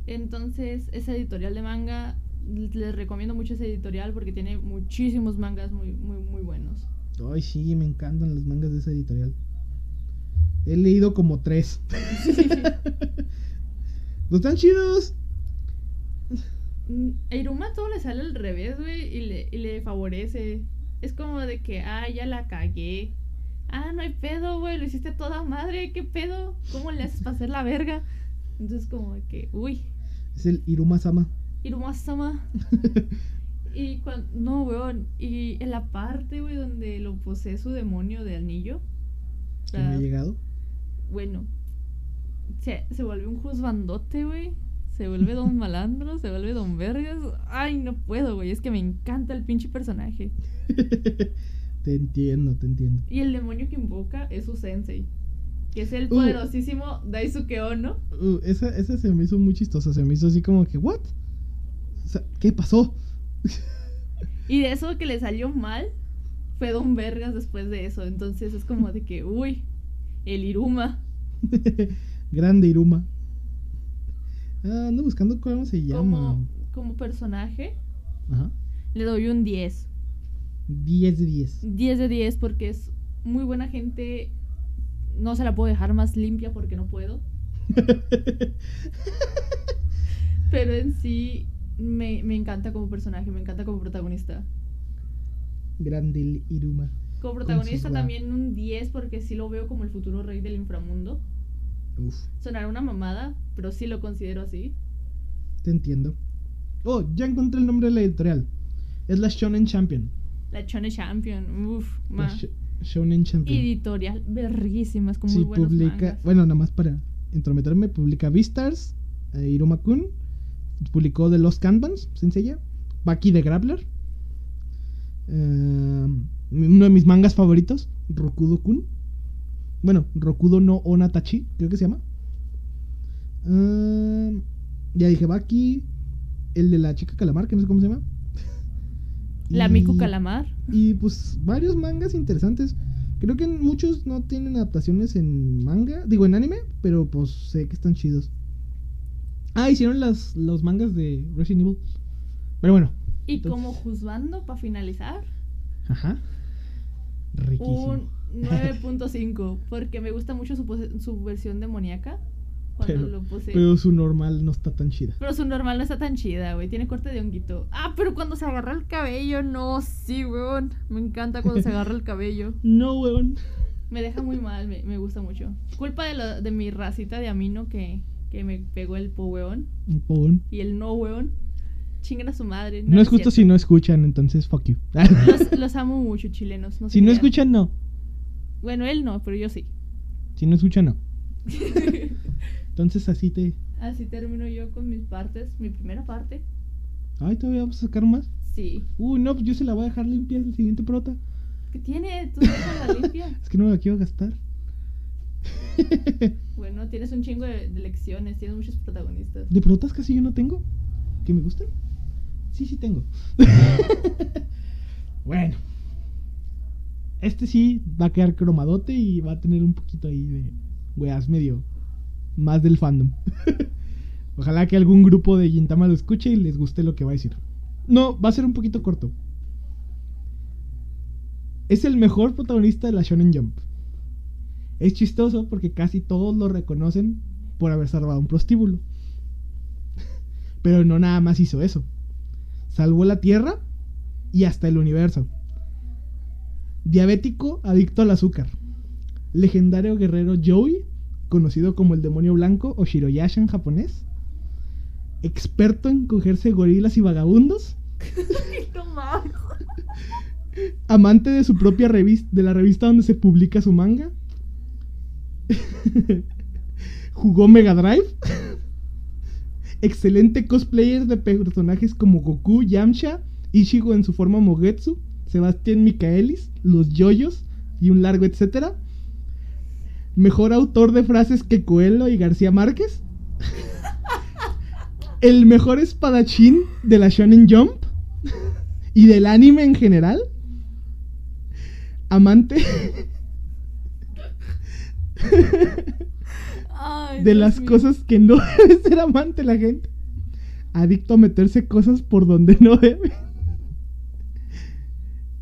Entonces, esa editorial de manga, les recomiendo mucho ese editorial porque tiene muchísimos mangas muy, muy, muy buenos. Ay, sí, me encantan los mangas de esa editorial. He leído como tres. *laughs* ¿No están chidos? Mm, A Iruma todo le sale al revés, güey, y le, y le favorece. Es como de que, ah, ya la cagué. Ah, no hay pedo, güey, lo hiciste a toda madre, ¿qué pedo? ¿Cómo le haces para hacer la verga? Entonces, como de que, uy, Es el Iruma Sama. Iruma-sama. *laughs* Y cuando, no, weón, y en la parte, güey, donde lo posee su demonio de anillo. me ha llegado. Bueno, se, se vuelve un juzbandote, güey. Se vuelve don *laughs* malandro, se vuelve don vergas. Ay, no puedo, güey. Es que me encanta el pinche personaje. *laughs* te entiendo, te entiendo. Y el demonio que invoca es su sensei. Que es el Uh. poderosísimo Daisuke Ono. Uh, esa, esa se me hizo muy chistosa. Se me hizo así como que, ¿what? O sea, ¿Qué pasó? *laughs* Y de eso que le salió mal, fue don vergas después de eso. Entonces es como de que, uy, el Iruma. *laughs* Grande Iruma. Ah, ando buscando cómo se llama. Como, como personaje, Ajá. le doy un 10. 10 de 10. 10 de 10 porque es muy buena gente. No se la puedo dejar más limpia porque no puedo. *laughs* Pero en sí me, me encanta como personaje, me encanta como protagonista. Grande Iruma. Como protagonista también un 10 porque sí lo veo como el futuro rey del inframundo. Uf, Sonará una mamada, pero sí lo considero así. te entiendo. Oh, ya encontré el nombre de la editorial. Es la Shonen Champion. La Chone Champion, uff. Sh- Shonen Champion. Editorial, verguísimas, con muy Sí, buenos publica, mangas. bueno, nada más para entrometerme, publica Beastars, eh, Iruma-kun, publicó The Lost Kanbans, sencilla, Baki the Grappler, eh, uno de mis mangas favoritos, Rokudo-kun, bueno, Rokudo no Onatachi, creo que se llama. Eh, ya dije Baki, el de la chica calamar, que no sé cómo se llama. *laughs* La Y- Miku Calamar. y pues varios mangas interesantes. Creo que muchos no tienen adaptaciones en manga, digo en anime, pero pues sé que están chidos. Ah, hicieron las, los mangas de Resident Evil. Pero bueno, Y Entonces- como juzgando, para finalizar, ajá. Riquísimo. un 9.5. Porque me gusta mucho su, su versión demoníaca. Cuando Pero- lo posee. Pero su normal no está tan chida. Pero su normal no está tan chida, güey. Tiene corte de honguito. Ah, pero cuando se agarra el cabello, no, sí, weón. Me encanta cuando se agarra el *laughs* cabello. No, weón. Me deja muy mal, me, me gusta mucho. Culpa de, lo- de mi racita de amino que, que me pegó el po weón Un pogón. y el no weón. Chinguen a su madre. No, es justo si no escuchan, entonces fuck you. Los, *laughs* los amo mucho, chilenos. No si no crean. escuchan, no. Bueno, él no, pero yo sí. Si no escuchan, no. *laughs* Entonces así te. Así termino yo con mis partes. Mi primera parte. Ay, todavía vamos a sacar más. Sí. Uy, no, pues yo se la voy a dejar limpia el siguiente prota. ¿Qué tiene? ¿Tú la limpia? *laughs* Es que no me la quiero gastar. Bueno, tienes un chingo de, de lecciones, tienes muchos protagonistas. De protas casi yo no tengo. ¿Que me gustan? Sí, sí tengo. *laughs* bueno. Este sí va a quedar cromadote y va a tener un poquito ahí de weas medio más del fandom. *laughs* Ojalá que algún grupo de Gintama lo escuche y les guste lo que va a decir. No, va a ser un poquito corto. Es el mejor protagonista de la Shonen Jump. Es chistoso porque casi todos lo reconocen por haber salvado un prostíbulo. *laughs* Pero no nada más hizo eso. Salvó la Tierra y hasta el universo. Diabético adicto al azúcar. Legendario guerrero Joey, conocido como el demonio blanco o Shiroyasha en japonés. Experto en cogerse gorilas y vagabundos. *laughs* Amante de su propia revista, de la revista donde se publica su manga. *laughs* Jugó Mega Drive. Excelente cosplayer de personajes como Goku, Yamcha, Ichigo en su forma Mogetsu, Sebastián Micaelis, los Yoyos y un largo etcétera. Mejor autor de frases que Coelho y García Márquez. *laughs* El mejor espadachín de la Shonen Jump y del anime en general. Amante *laughs* Ay, de Dios las mío. cosas que no *laughs* debe ser amante la gente. Adicto a meterse cosas por donde no debe.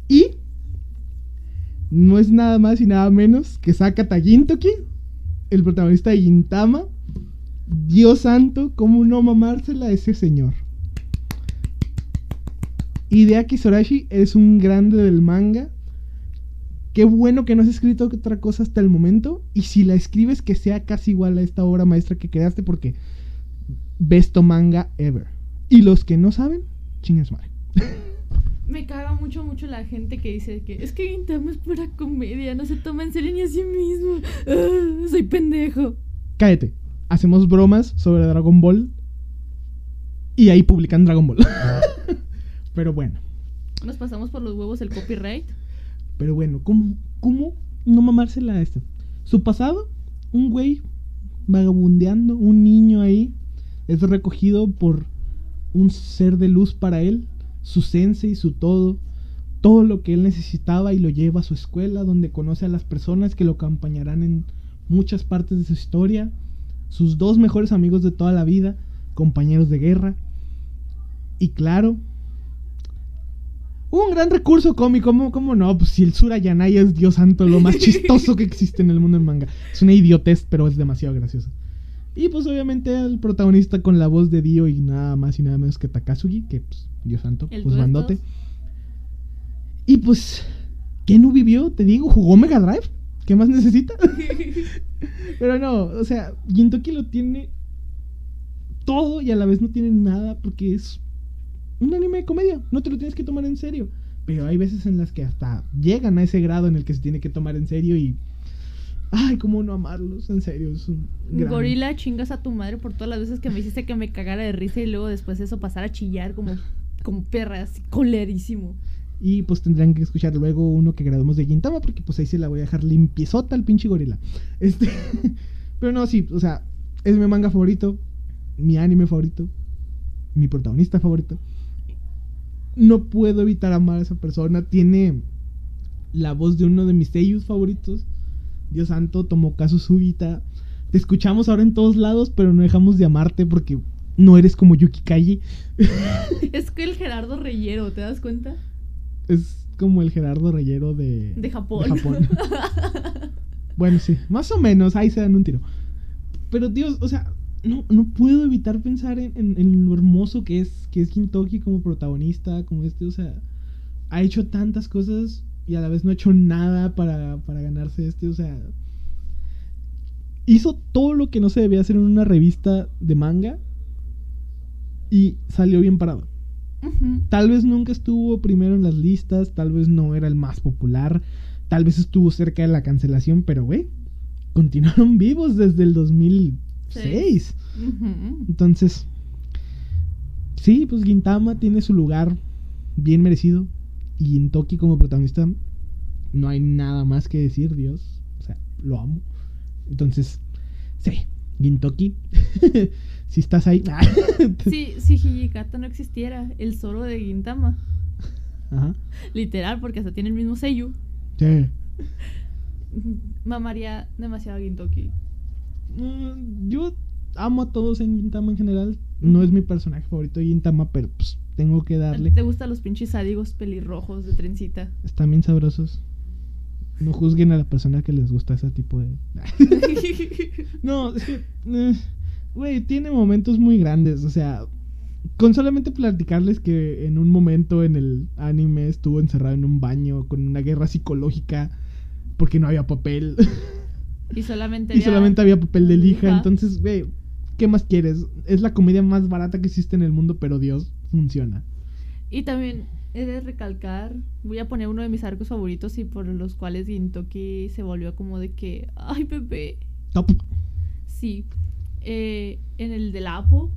Y no es nada más y nada menos que Sakata Gintoki, el protagonista de Gintama. Dios santo, cómo no mamársela a ese señor. Hideaki Sorashi es un grande del manga. Qué bueno que no has escrito otra cosa hasta el momento. Y si la escribes, que sea casi igual a esta obra maestra que creaste, porque besto manga ever. Y los que no saben, chingas madre. Me caga mucho, mucho la gente que dice que es que Gintama es pura comedia, no se toma en serio ni a sí mismo. Ah, soy pendejo. Cállate. Hacemos bromas sobre Dragon Ball. Y ahí publican Dragon Ball. *laughs* Pero bueno. Nos pasamos por los huevos el copyright. Pero bueno, ¿cómo, cómo no mamársela a esto? Su pasado, un güey vagabundeando, un niño ahí, es recogido por un ser de luz para él, su sensei, su todo, todo lo que él necesitaba y lo lleva a su escuela, donde conoce a las personas que lo acompañarán en muchas partes de su historia, sus dos mejores amigos de toda la vida, compañeros de guerra, y claro, un gran recurso cómico, ¿cómo, cómo no? Pues si el Surayanai es Dios santo, lo más *laughs* chistoso que existe en el mundo del manga. Es una idiotez, pero es demasiado gracioso. Y pues obviamente el protagonista con la voz de Dio y nada más y nada menos que Takasugi, que pues, Dios santo, El pues bandote. Y pues, ¿qué no vivió? Te digo, jugó Mega Drive. ¿Qué más necesita? *laughs* Pero no, o sea, Gintoki lo tiene todo y a la vez no tiene nada porque es un anime de comedia. No te lo tienes que tomar en serio. Pero hay veces en las que hasta llegan a ese grado en el que se tiene que tomar en serio y. Ay, cómo no amarlos, en serio. Es un gran- Gorila, chingas a tu madre por todas las veces que me hiciste que me cagara de risa y luego después eso pasar a chillar como, como perra, así colerísimo. Y pues tendrán que escuchar luego uno que grabamos de Gintama, porque pues ahí se la voy a dejar limpiezota al pinche gorila. *laughs* Este. Pero no, sí, o sea, es mi manga favorito, mi anime favorito, mi protagonista favorito. No puedo evitar amar a esa persona. Tiene la voz de uno de mis seiyus favoritos. Dios santo, Tomokazu Sugita. Te escuchamos ahora en todos lados, pero no dejamos de amarte porque no eres como Yuki Kaji. *laughs* Es que el Gerardo Reyero, ¿te das cuenta? Es como el Gerardo Reyero de, De Japón. de Japón. *laughs* bueno, sí, más o menos, ahí se dan un tiro. Pero Dios, o sea, no, no puedo evitar pensar en, en- en lo hermoso que es, que es Kintoki como protagonista, como este, o sea, ha hecho tantas cosas y a la vez no ha hecho nada para, para ganarse este, o sea, hizo todo lo que no se debía hacer en una revista de manga y salió bien parado. Tal vez nunca estuvo primero en las listas, tal vez no era el más popular, tal vez estuvo cerca de la cancelación, pero güey, continuaron vivos desde el 2006. Ujú. Entonces, sí, pues Gintama tiene su lugar bien merecido y en Toki como protagonista no hay nada más que decir, Dios, o sea, lo amo. Entonces, sí, Gintoki, *laughs* si estás ahí, *laughs* Sí, si Hijikata no existiera, el Zoro de Gintama. Ajá. Literal, porque hasta tiene el mismo sello. Sí. *laughs* Mamaría demasiado a Gintoki. Mm, yo amo a todos en Gintama en general. No es mi personaje favorito de Gintama, pero pues tengo que darle. ¿Te gustan los pinches sádigos pelirrojos de trencita? Están bien sabrosos. No juzguen a la persona que les gusta ese tipo de. *laughs* no, es que. eh, Güey, tiene momentos muy grandes. O sea, con solamente platicarles que en un momento en el anime estuvo encerrado en un baño con una guerra psicológica porque no había papel. *laughs* y solamente y había- solamente había papel de lija. Ajá. Entonces, güey, ¿qué más quieres? Es la comedia más barata que existe en el mundo, pero Dios, funciona. Y también he de recalcar, voy a poner uno de mis arcos favoritos y por los cuales Gintoki se volvió como de que, ay bebé, Top. sí, eh, en el del Apo,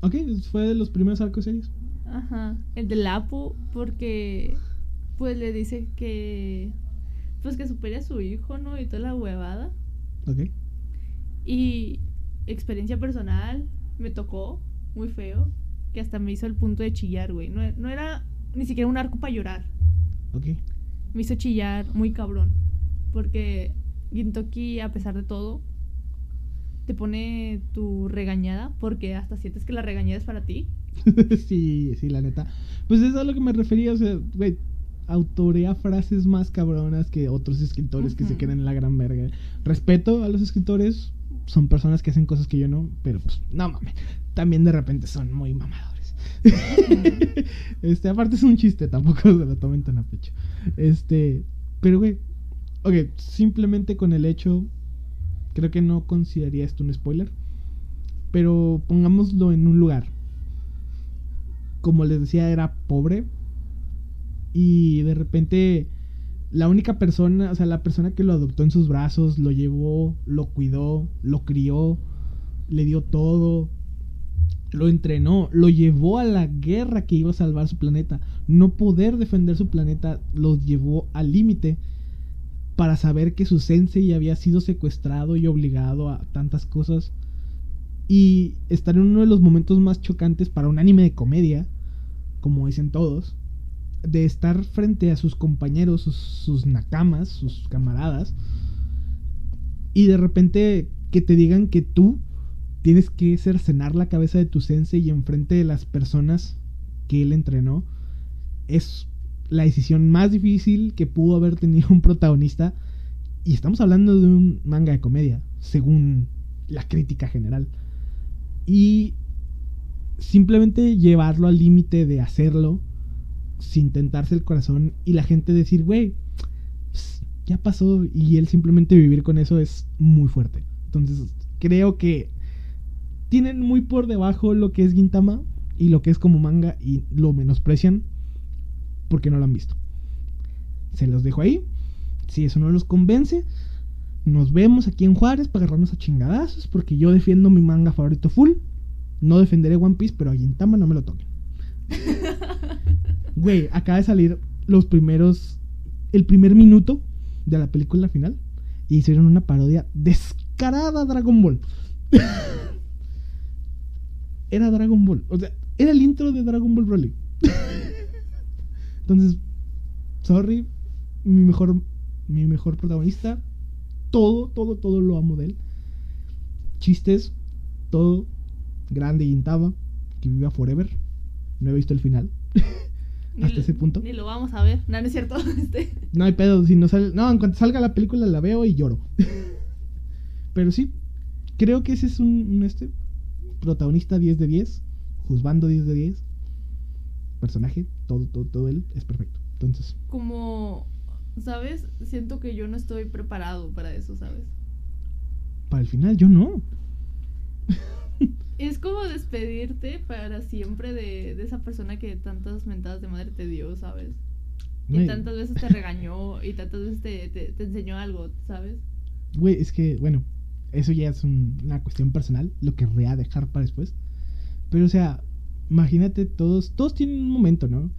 Ok, fue de los primeros arcos serios. ajá, el del Apo, porque pues le dice que, pues que supere a su hijo, ¿no? Y toda la huevada. Ok. Y experiencia personal, me tocó muy feo, que hasta me hizo el punto de chillar, güey. No, no era ni siquiera un arco para llorar. Ok. me hizo chillar muy cabrón. Porque Gintoki, a pesar de todo, te pone tu regañada. Porque hasta sientes que la regañada es para ti. *laughs* sí, sí, la neta. Pues eso es a lo que me refería. O sea, güey, autorea frases más cabronas que otros escritores que se quedan en la gran verga. Respeto a los escritores. Son personas que hacen cosas que yo no. Pero pues, no mames. También de repente son muy mamadores. *laughs* este, aparte es un chiste, tampoco se lo tomen tan a pecho. Este, pero güey, ok, simplemente con el hecho, creo que no consideraría esto un spoiler, pero pongámoslo en un lugar. Como les decía, era pobre y de repente la única persona, o sea, la persona que lo adoptó en sus brazos, lo llevó, lo cuidó, lo crió, le dio todo, lo entrenó, lo llevó a la guerra que iba a salvar su planeta. No poder defender su planeta los llevó al límite para saber que su sensei había sido secuestrado y obligado a tantas cosas. Y estar en uno de los momentos más chocantes para un anime de comedia, como dicen todos, de estar frente a sus compañeros, sus, nakamas, sus camaradas, y de repente que te digan que tú tienes que cercenar la cabeza de tu sensei y enfrente de las personas que él entrenó, es la decisión más difícil que pudo haber tenido un protagonista. Y estamos hablando de un manga de comedia, según la crítica general. Y simplemente llevarlo al límite de hacerlo sin tentarse el corazón y la gente decir, güey, pues, ya pasó y él simplemente vivir con eso es muy fuerte. Entonces, creo que tienen muy por debajo lo que es Gintama y lo que es como manga y lo menosprecian. porque no lo han visto. Se los dejo ahí. Si eso no los convence, nos vemos aquí en Juárez para agarrarnos a chingadazos, porque yo defiendo mi manga favorito full. No defenderé One Piece, pero a Gintama no me lo toquen. *laughs* Güey, acaba de salir los primeros. El primer minuto de la película final. Y hicieron una parodia descarada a Dragon Ball. *laughs* era Dragon Ball. O sea, era el intro de Dragon Ball Broly. *laughs* Entonces, sorry, mi mejor, mi mejor protagonista. Todo, todo, todo lo amo de él. Chistes, todo. Grande Gintama, que viva forever. No he visto el final. *laughs* Hasta ese punto. Ni lo vamos a ver. No, no es cierto. *laughs* Este, No hay pedo, si no sale. No, en cuanto salga la película la veo y lloro. *laughs* Pero sí, creo que ese es un, un este protagonista 10 de 10, juzgando 10 de 10. Personaje, todo, todo, todo él es perfecto. Entonces, como, ¿sabes? Siento que yo no estoy preparado para eso, ¿sabes? para el final, yo no. Es como despedirte para siempre de, de esa persona que tantas mentadas de madre te dio, ¿sabes? Y tantas veces te regañó y tantas veces te, te, te enseñó algo, ¿sabes? Güey, es que, bueno, eso ya es un- una cuestión personal, lo querría dejar para después. Pero, o sea, imagínate, todos, todos tienen un momento, ¿no?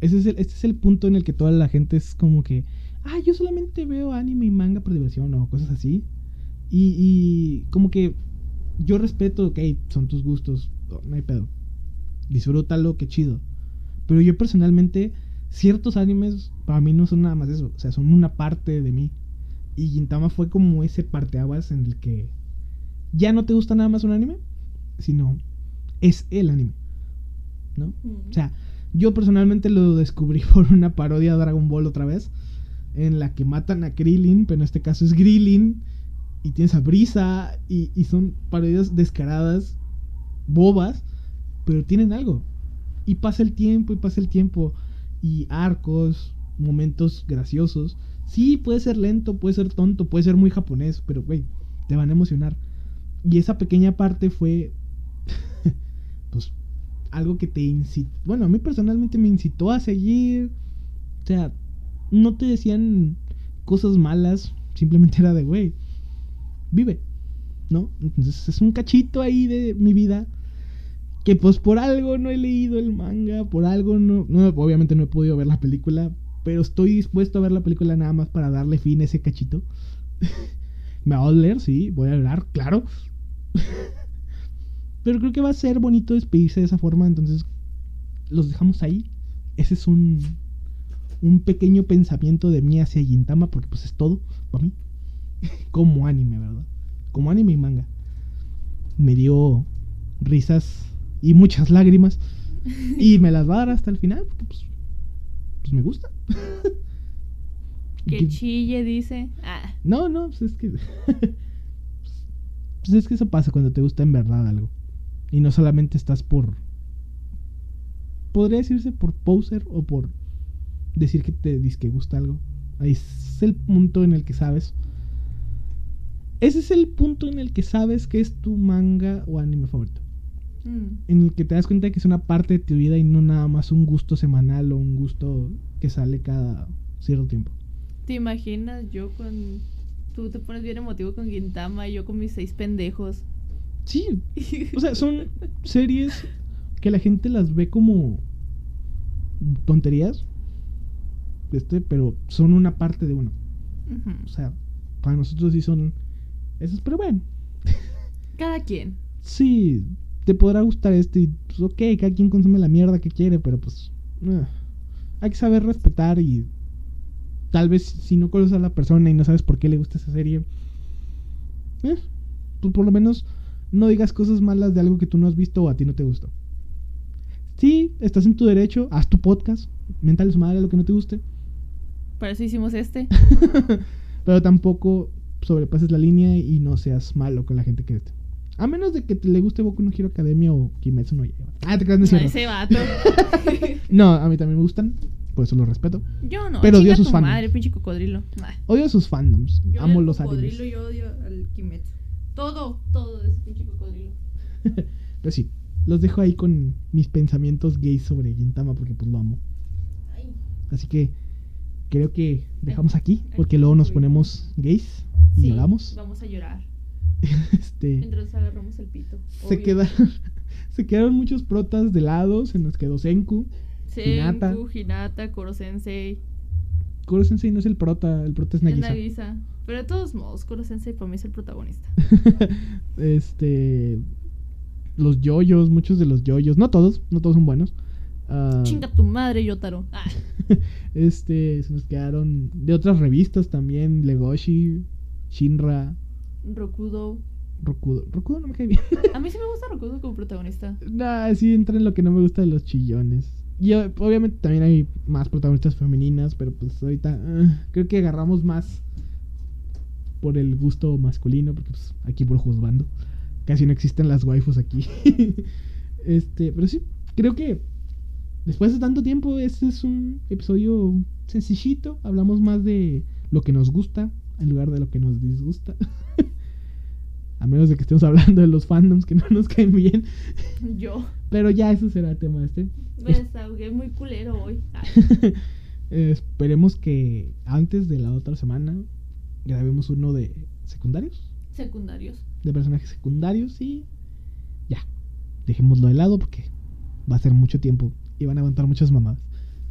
Ese es el, este es el punto en el que toda la gente es como que, ah, yo solamente veo anime y manga por diversión o cosas así. Y, y como que yo respeto, ok, son tus gustos, no hay pedo. Disfrútalo, qué chido. Pero yo personalmente, ciertos animes para mí no son nada más eso, o sea, son una parte de mí. Y Gintama fue como ese parteaguas en el que ya no te gusta nada más un anime, sino es el anime. ¿No? O sea, yo personalmente lo descubrí *laughs* por una parodia de Dragon Ball otra vez, en la que matan a Krillin, pero en este caso es Grillin, y tienes a Brisa, y, y son parodias descaradas, bobas, pero tienen algo. Y pasa el tiempo, y pasa el tiempo, y arcos, momentos graciosos. Sí, puede ser lento, puede ser tonto, puede ser muy japonés, pero güey, te van a emocionar. Y esa pequeña parte fue, *laughs* pues, algo que te incitó, bueno, a mí personalmente me incitó a seguir. O sea, no te decían cosas malas, simplemente era de, güey, vive, ¿no? Entonces es un cachito ahí de mi vida que pues por algo no he leído el manga, por algo no, obviamente no he podido ver la película, pero estoy dispuesto a ver la película nada más para darle fin a ese cachito. Me *laughs* va a doler, sí, voy a hablar, claro. *laughs* pero creo que va a ser bonito despedirse de esa forma, entonces los dejamos ahí. Ese es un un pequeño pensamiento de mí hacia Gintama porque pues es todo para mí. *laughs* Como anime, ¿verdad? Como anime y manga. Me dio risas y muchas lágrimas. *laughs* Y me las va a dar hasta el final porque pues, pues me gusta. Que chille, dice. Ah, no, no, pues es que. *laughs* pues es que eso pasa cuando te gusta en verdad algo. Y no solamente estás por. Podría decirse por poser o por decir que te dice que gusta algo. Ahí es el punto en el que sabes. Ese es el punto en el que sabes que es tu manga o anime favorito. mm. En el que te das cuenta que es una parte de tu vida y no nada más un gusto semanal o un gusto que sale cada cierto tiempo. ¿Te imaginas yo con... Tú te pones bien emotivo con Gintama y yo con mis seis pendejos. Sí, O sea, son *laughs* series que la gente las ve como tonterías. Este, pero son una parte de uno. O sea, para nosotros sí son esos, pero bueno. Cada quien. Sí, te podrá gustar este y pues ok, cada quien consume la mierda que quiere, pero pues eh, hay que saber respetar y tal vez si no conoces a la persona y no sabes por qué le gusta esa serie, eh, pues por lo menos no digas cosas malas de algo que tú no has visto o a ti no te gustó. Sí, estás en tu derecho, haz tu podcast, mental su madre lo que no te guste, Para eso hicimos este. *laughs* pero tampoco sobrepases la línea y no seas malo con la gente que te... A menos de que te le guste Boku no Hero Academia o Kimetsu no Yaiba. Ah, te no es A cierto. ese vato. *laughs* No, a mí también me gustan, por eso los respeto. Yo no. Pero odio sus tu fans. madre, pinche cocodrilo. Nah. Odio sus fandoms, Yo amo los cocodrilo, animes. Yo odio al Kimetsu. Todo, todo de ese pinche cocodrilo. *laughs* Pero sí, los dejo ahí con mis pensamientos gays sobre Gintama porque pues lo amo. Ay. Así que creo que dejamos aquí, porque luego nos ponemos gays y Sí, lloramos. Vamos a llorar. *laughs* Este, Mientras agarramos el pito. se, obvio. quedaron, *laughs* se quedaron muchos protas de lado, se nos quedó Senku. Hinata. Senku, Hinata, Koro Sensei. Kuro Sensei no es el prota, el prota es Nagisa. Nagisa. Pero de todos modos, Koro Sensei para mí es el protagonista. *laughs* este. Los yoyos, muchos de los yoyos, no todos, no todos son buenos. Ah, Chinga tu madre, Yotaro. Ah, *laughs* este, se nos quedaron de otras revistas también, Legoshi, Shinra, Rokudo. Rokudo. Rokudo no me cae bien. *laughs* A mí sí me gusta Rokudo como protagonista. nah, sí entra en lo que no me gusta de los chillones. Y eh, obviamente también hay más protagonistas femeninas, pero pues ahorita ah, creo que agarramos más por el gusto masculino, porque pues aquí por juzgando. Casi no existen las waifus aquí. *laughs* este, pero sí, creo que después de tanto tiempo, este es un episodio sencillito. Hablamos más de lo que nos gusta en lugar de lo que nos disgusta. *laughs* A menos de que estemos hablando de los fandoms que *laughs* no nos caen bien. Yo. Pero ya eso será el tema este. Me desahogué muy culero hoy. *laughs* Eh, esperemos que antes de la otra semana grabemos uno de secundarios, secundarios. de personajes secundarios y ya, dejémoslo de lado porque va a ser mucho tiempo y van a aguantar muchas mamadas. *laughs*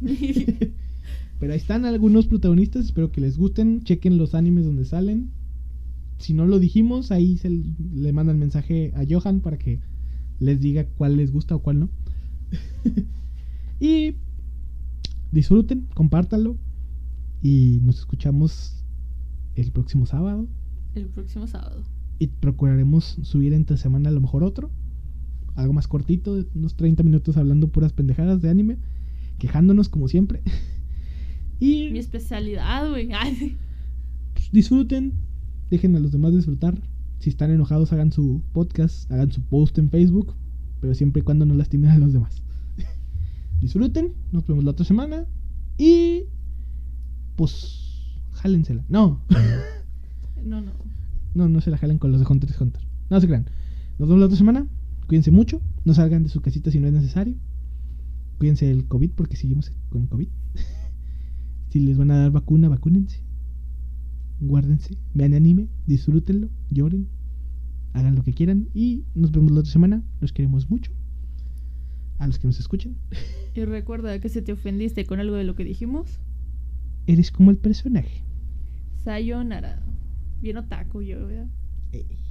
Pero ahí están algunos protagonistas, espero que les gusten, chequen los animes donde salen. Si no lo dijimos, ahí se le mandan mensaje a Johan para que les diga cuál les gusta o cuál no. *laughs* y disfruten, compártanlo y nos escuchamos el próximo sábado El próximo sábado. y procuraremos subir entre semana a lo mejor otro. Algo más cortito, unos 30 minutos hablando puras pendejadas de anime, quejándonos como siempre. *laughs* y Mi especialidad, güey. *laughs* Pues, disfruten, dejen a los demás disfrutar. Si están enojados, hagan su podcast, hagan su post en Facebook, pero siempre y cuando no lastimen a los demás. *laughs* disfruten, nos vemos la otra semana y pues jálensela. No, No, no. no, no se la jalen con los de Hunter x Hunter. No se crean. Nos vemos la otra semana. Cuídense mucho, no salgan de su casita si no es necesario. Cuídense del COVID porque seguimos con COVID. *laughs* si les van a dar vacuna, vacúnense. Guárdense, vean anime, disfrútenlo, lloren, hagan lo que quieran y nos vemos la otra semana. Los queremos mucho. A los que nos escuchen, *laughs* Y recuerda que si te ofendiste con algo de lo que dijimos, eres como el personaje. sayonara. Bien otaku yo, ¿verdad? Eh.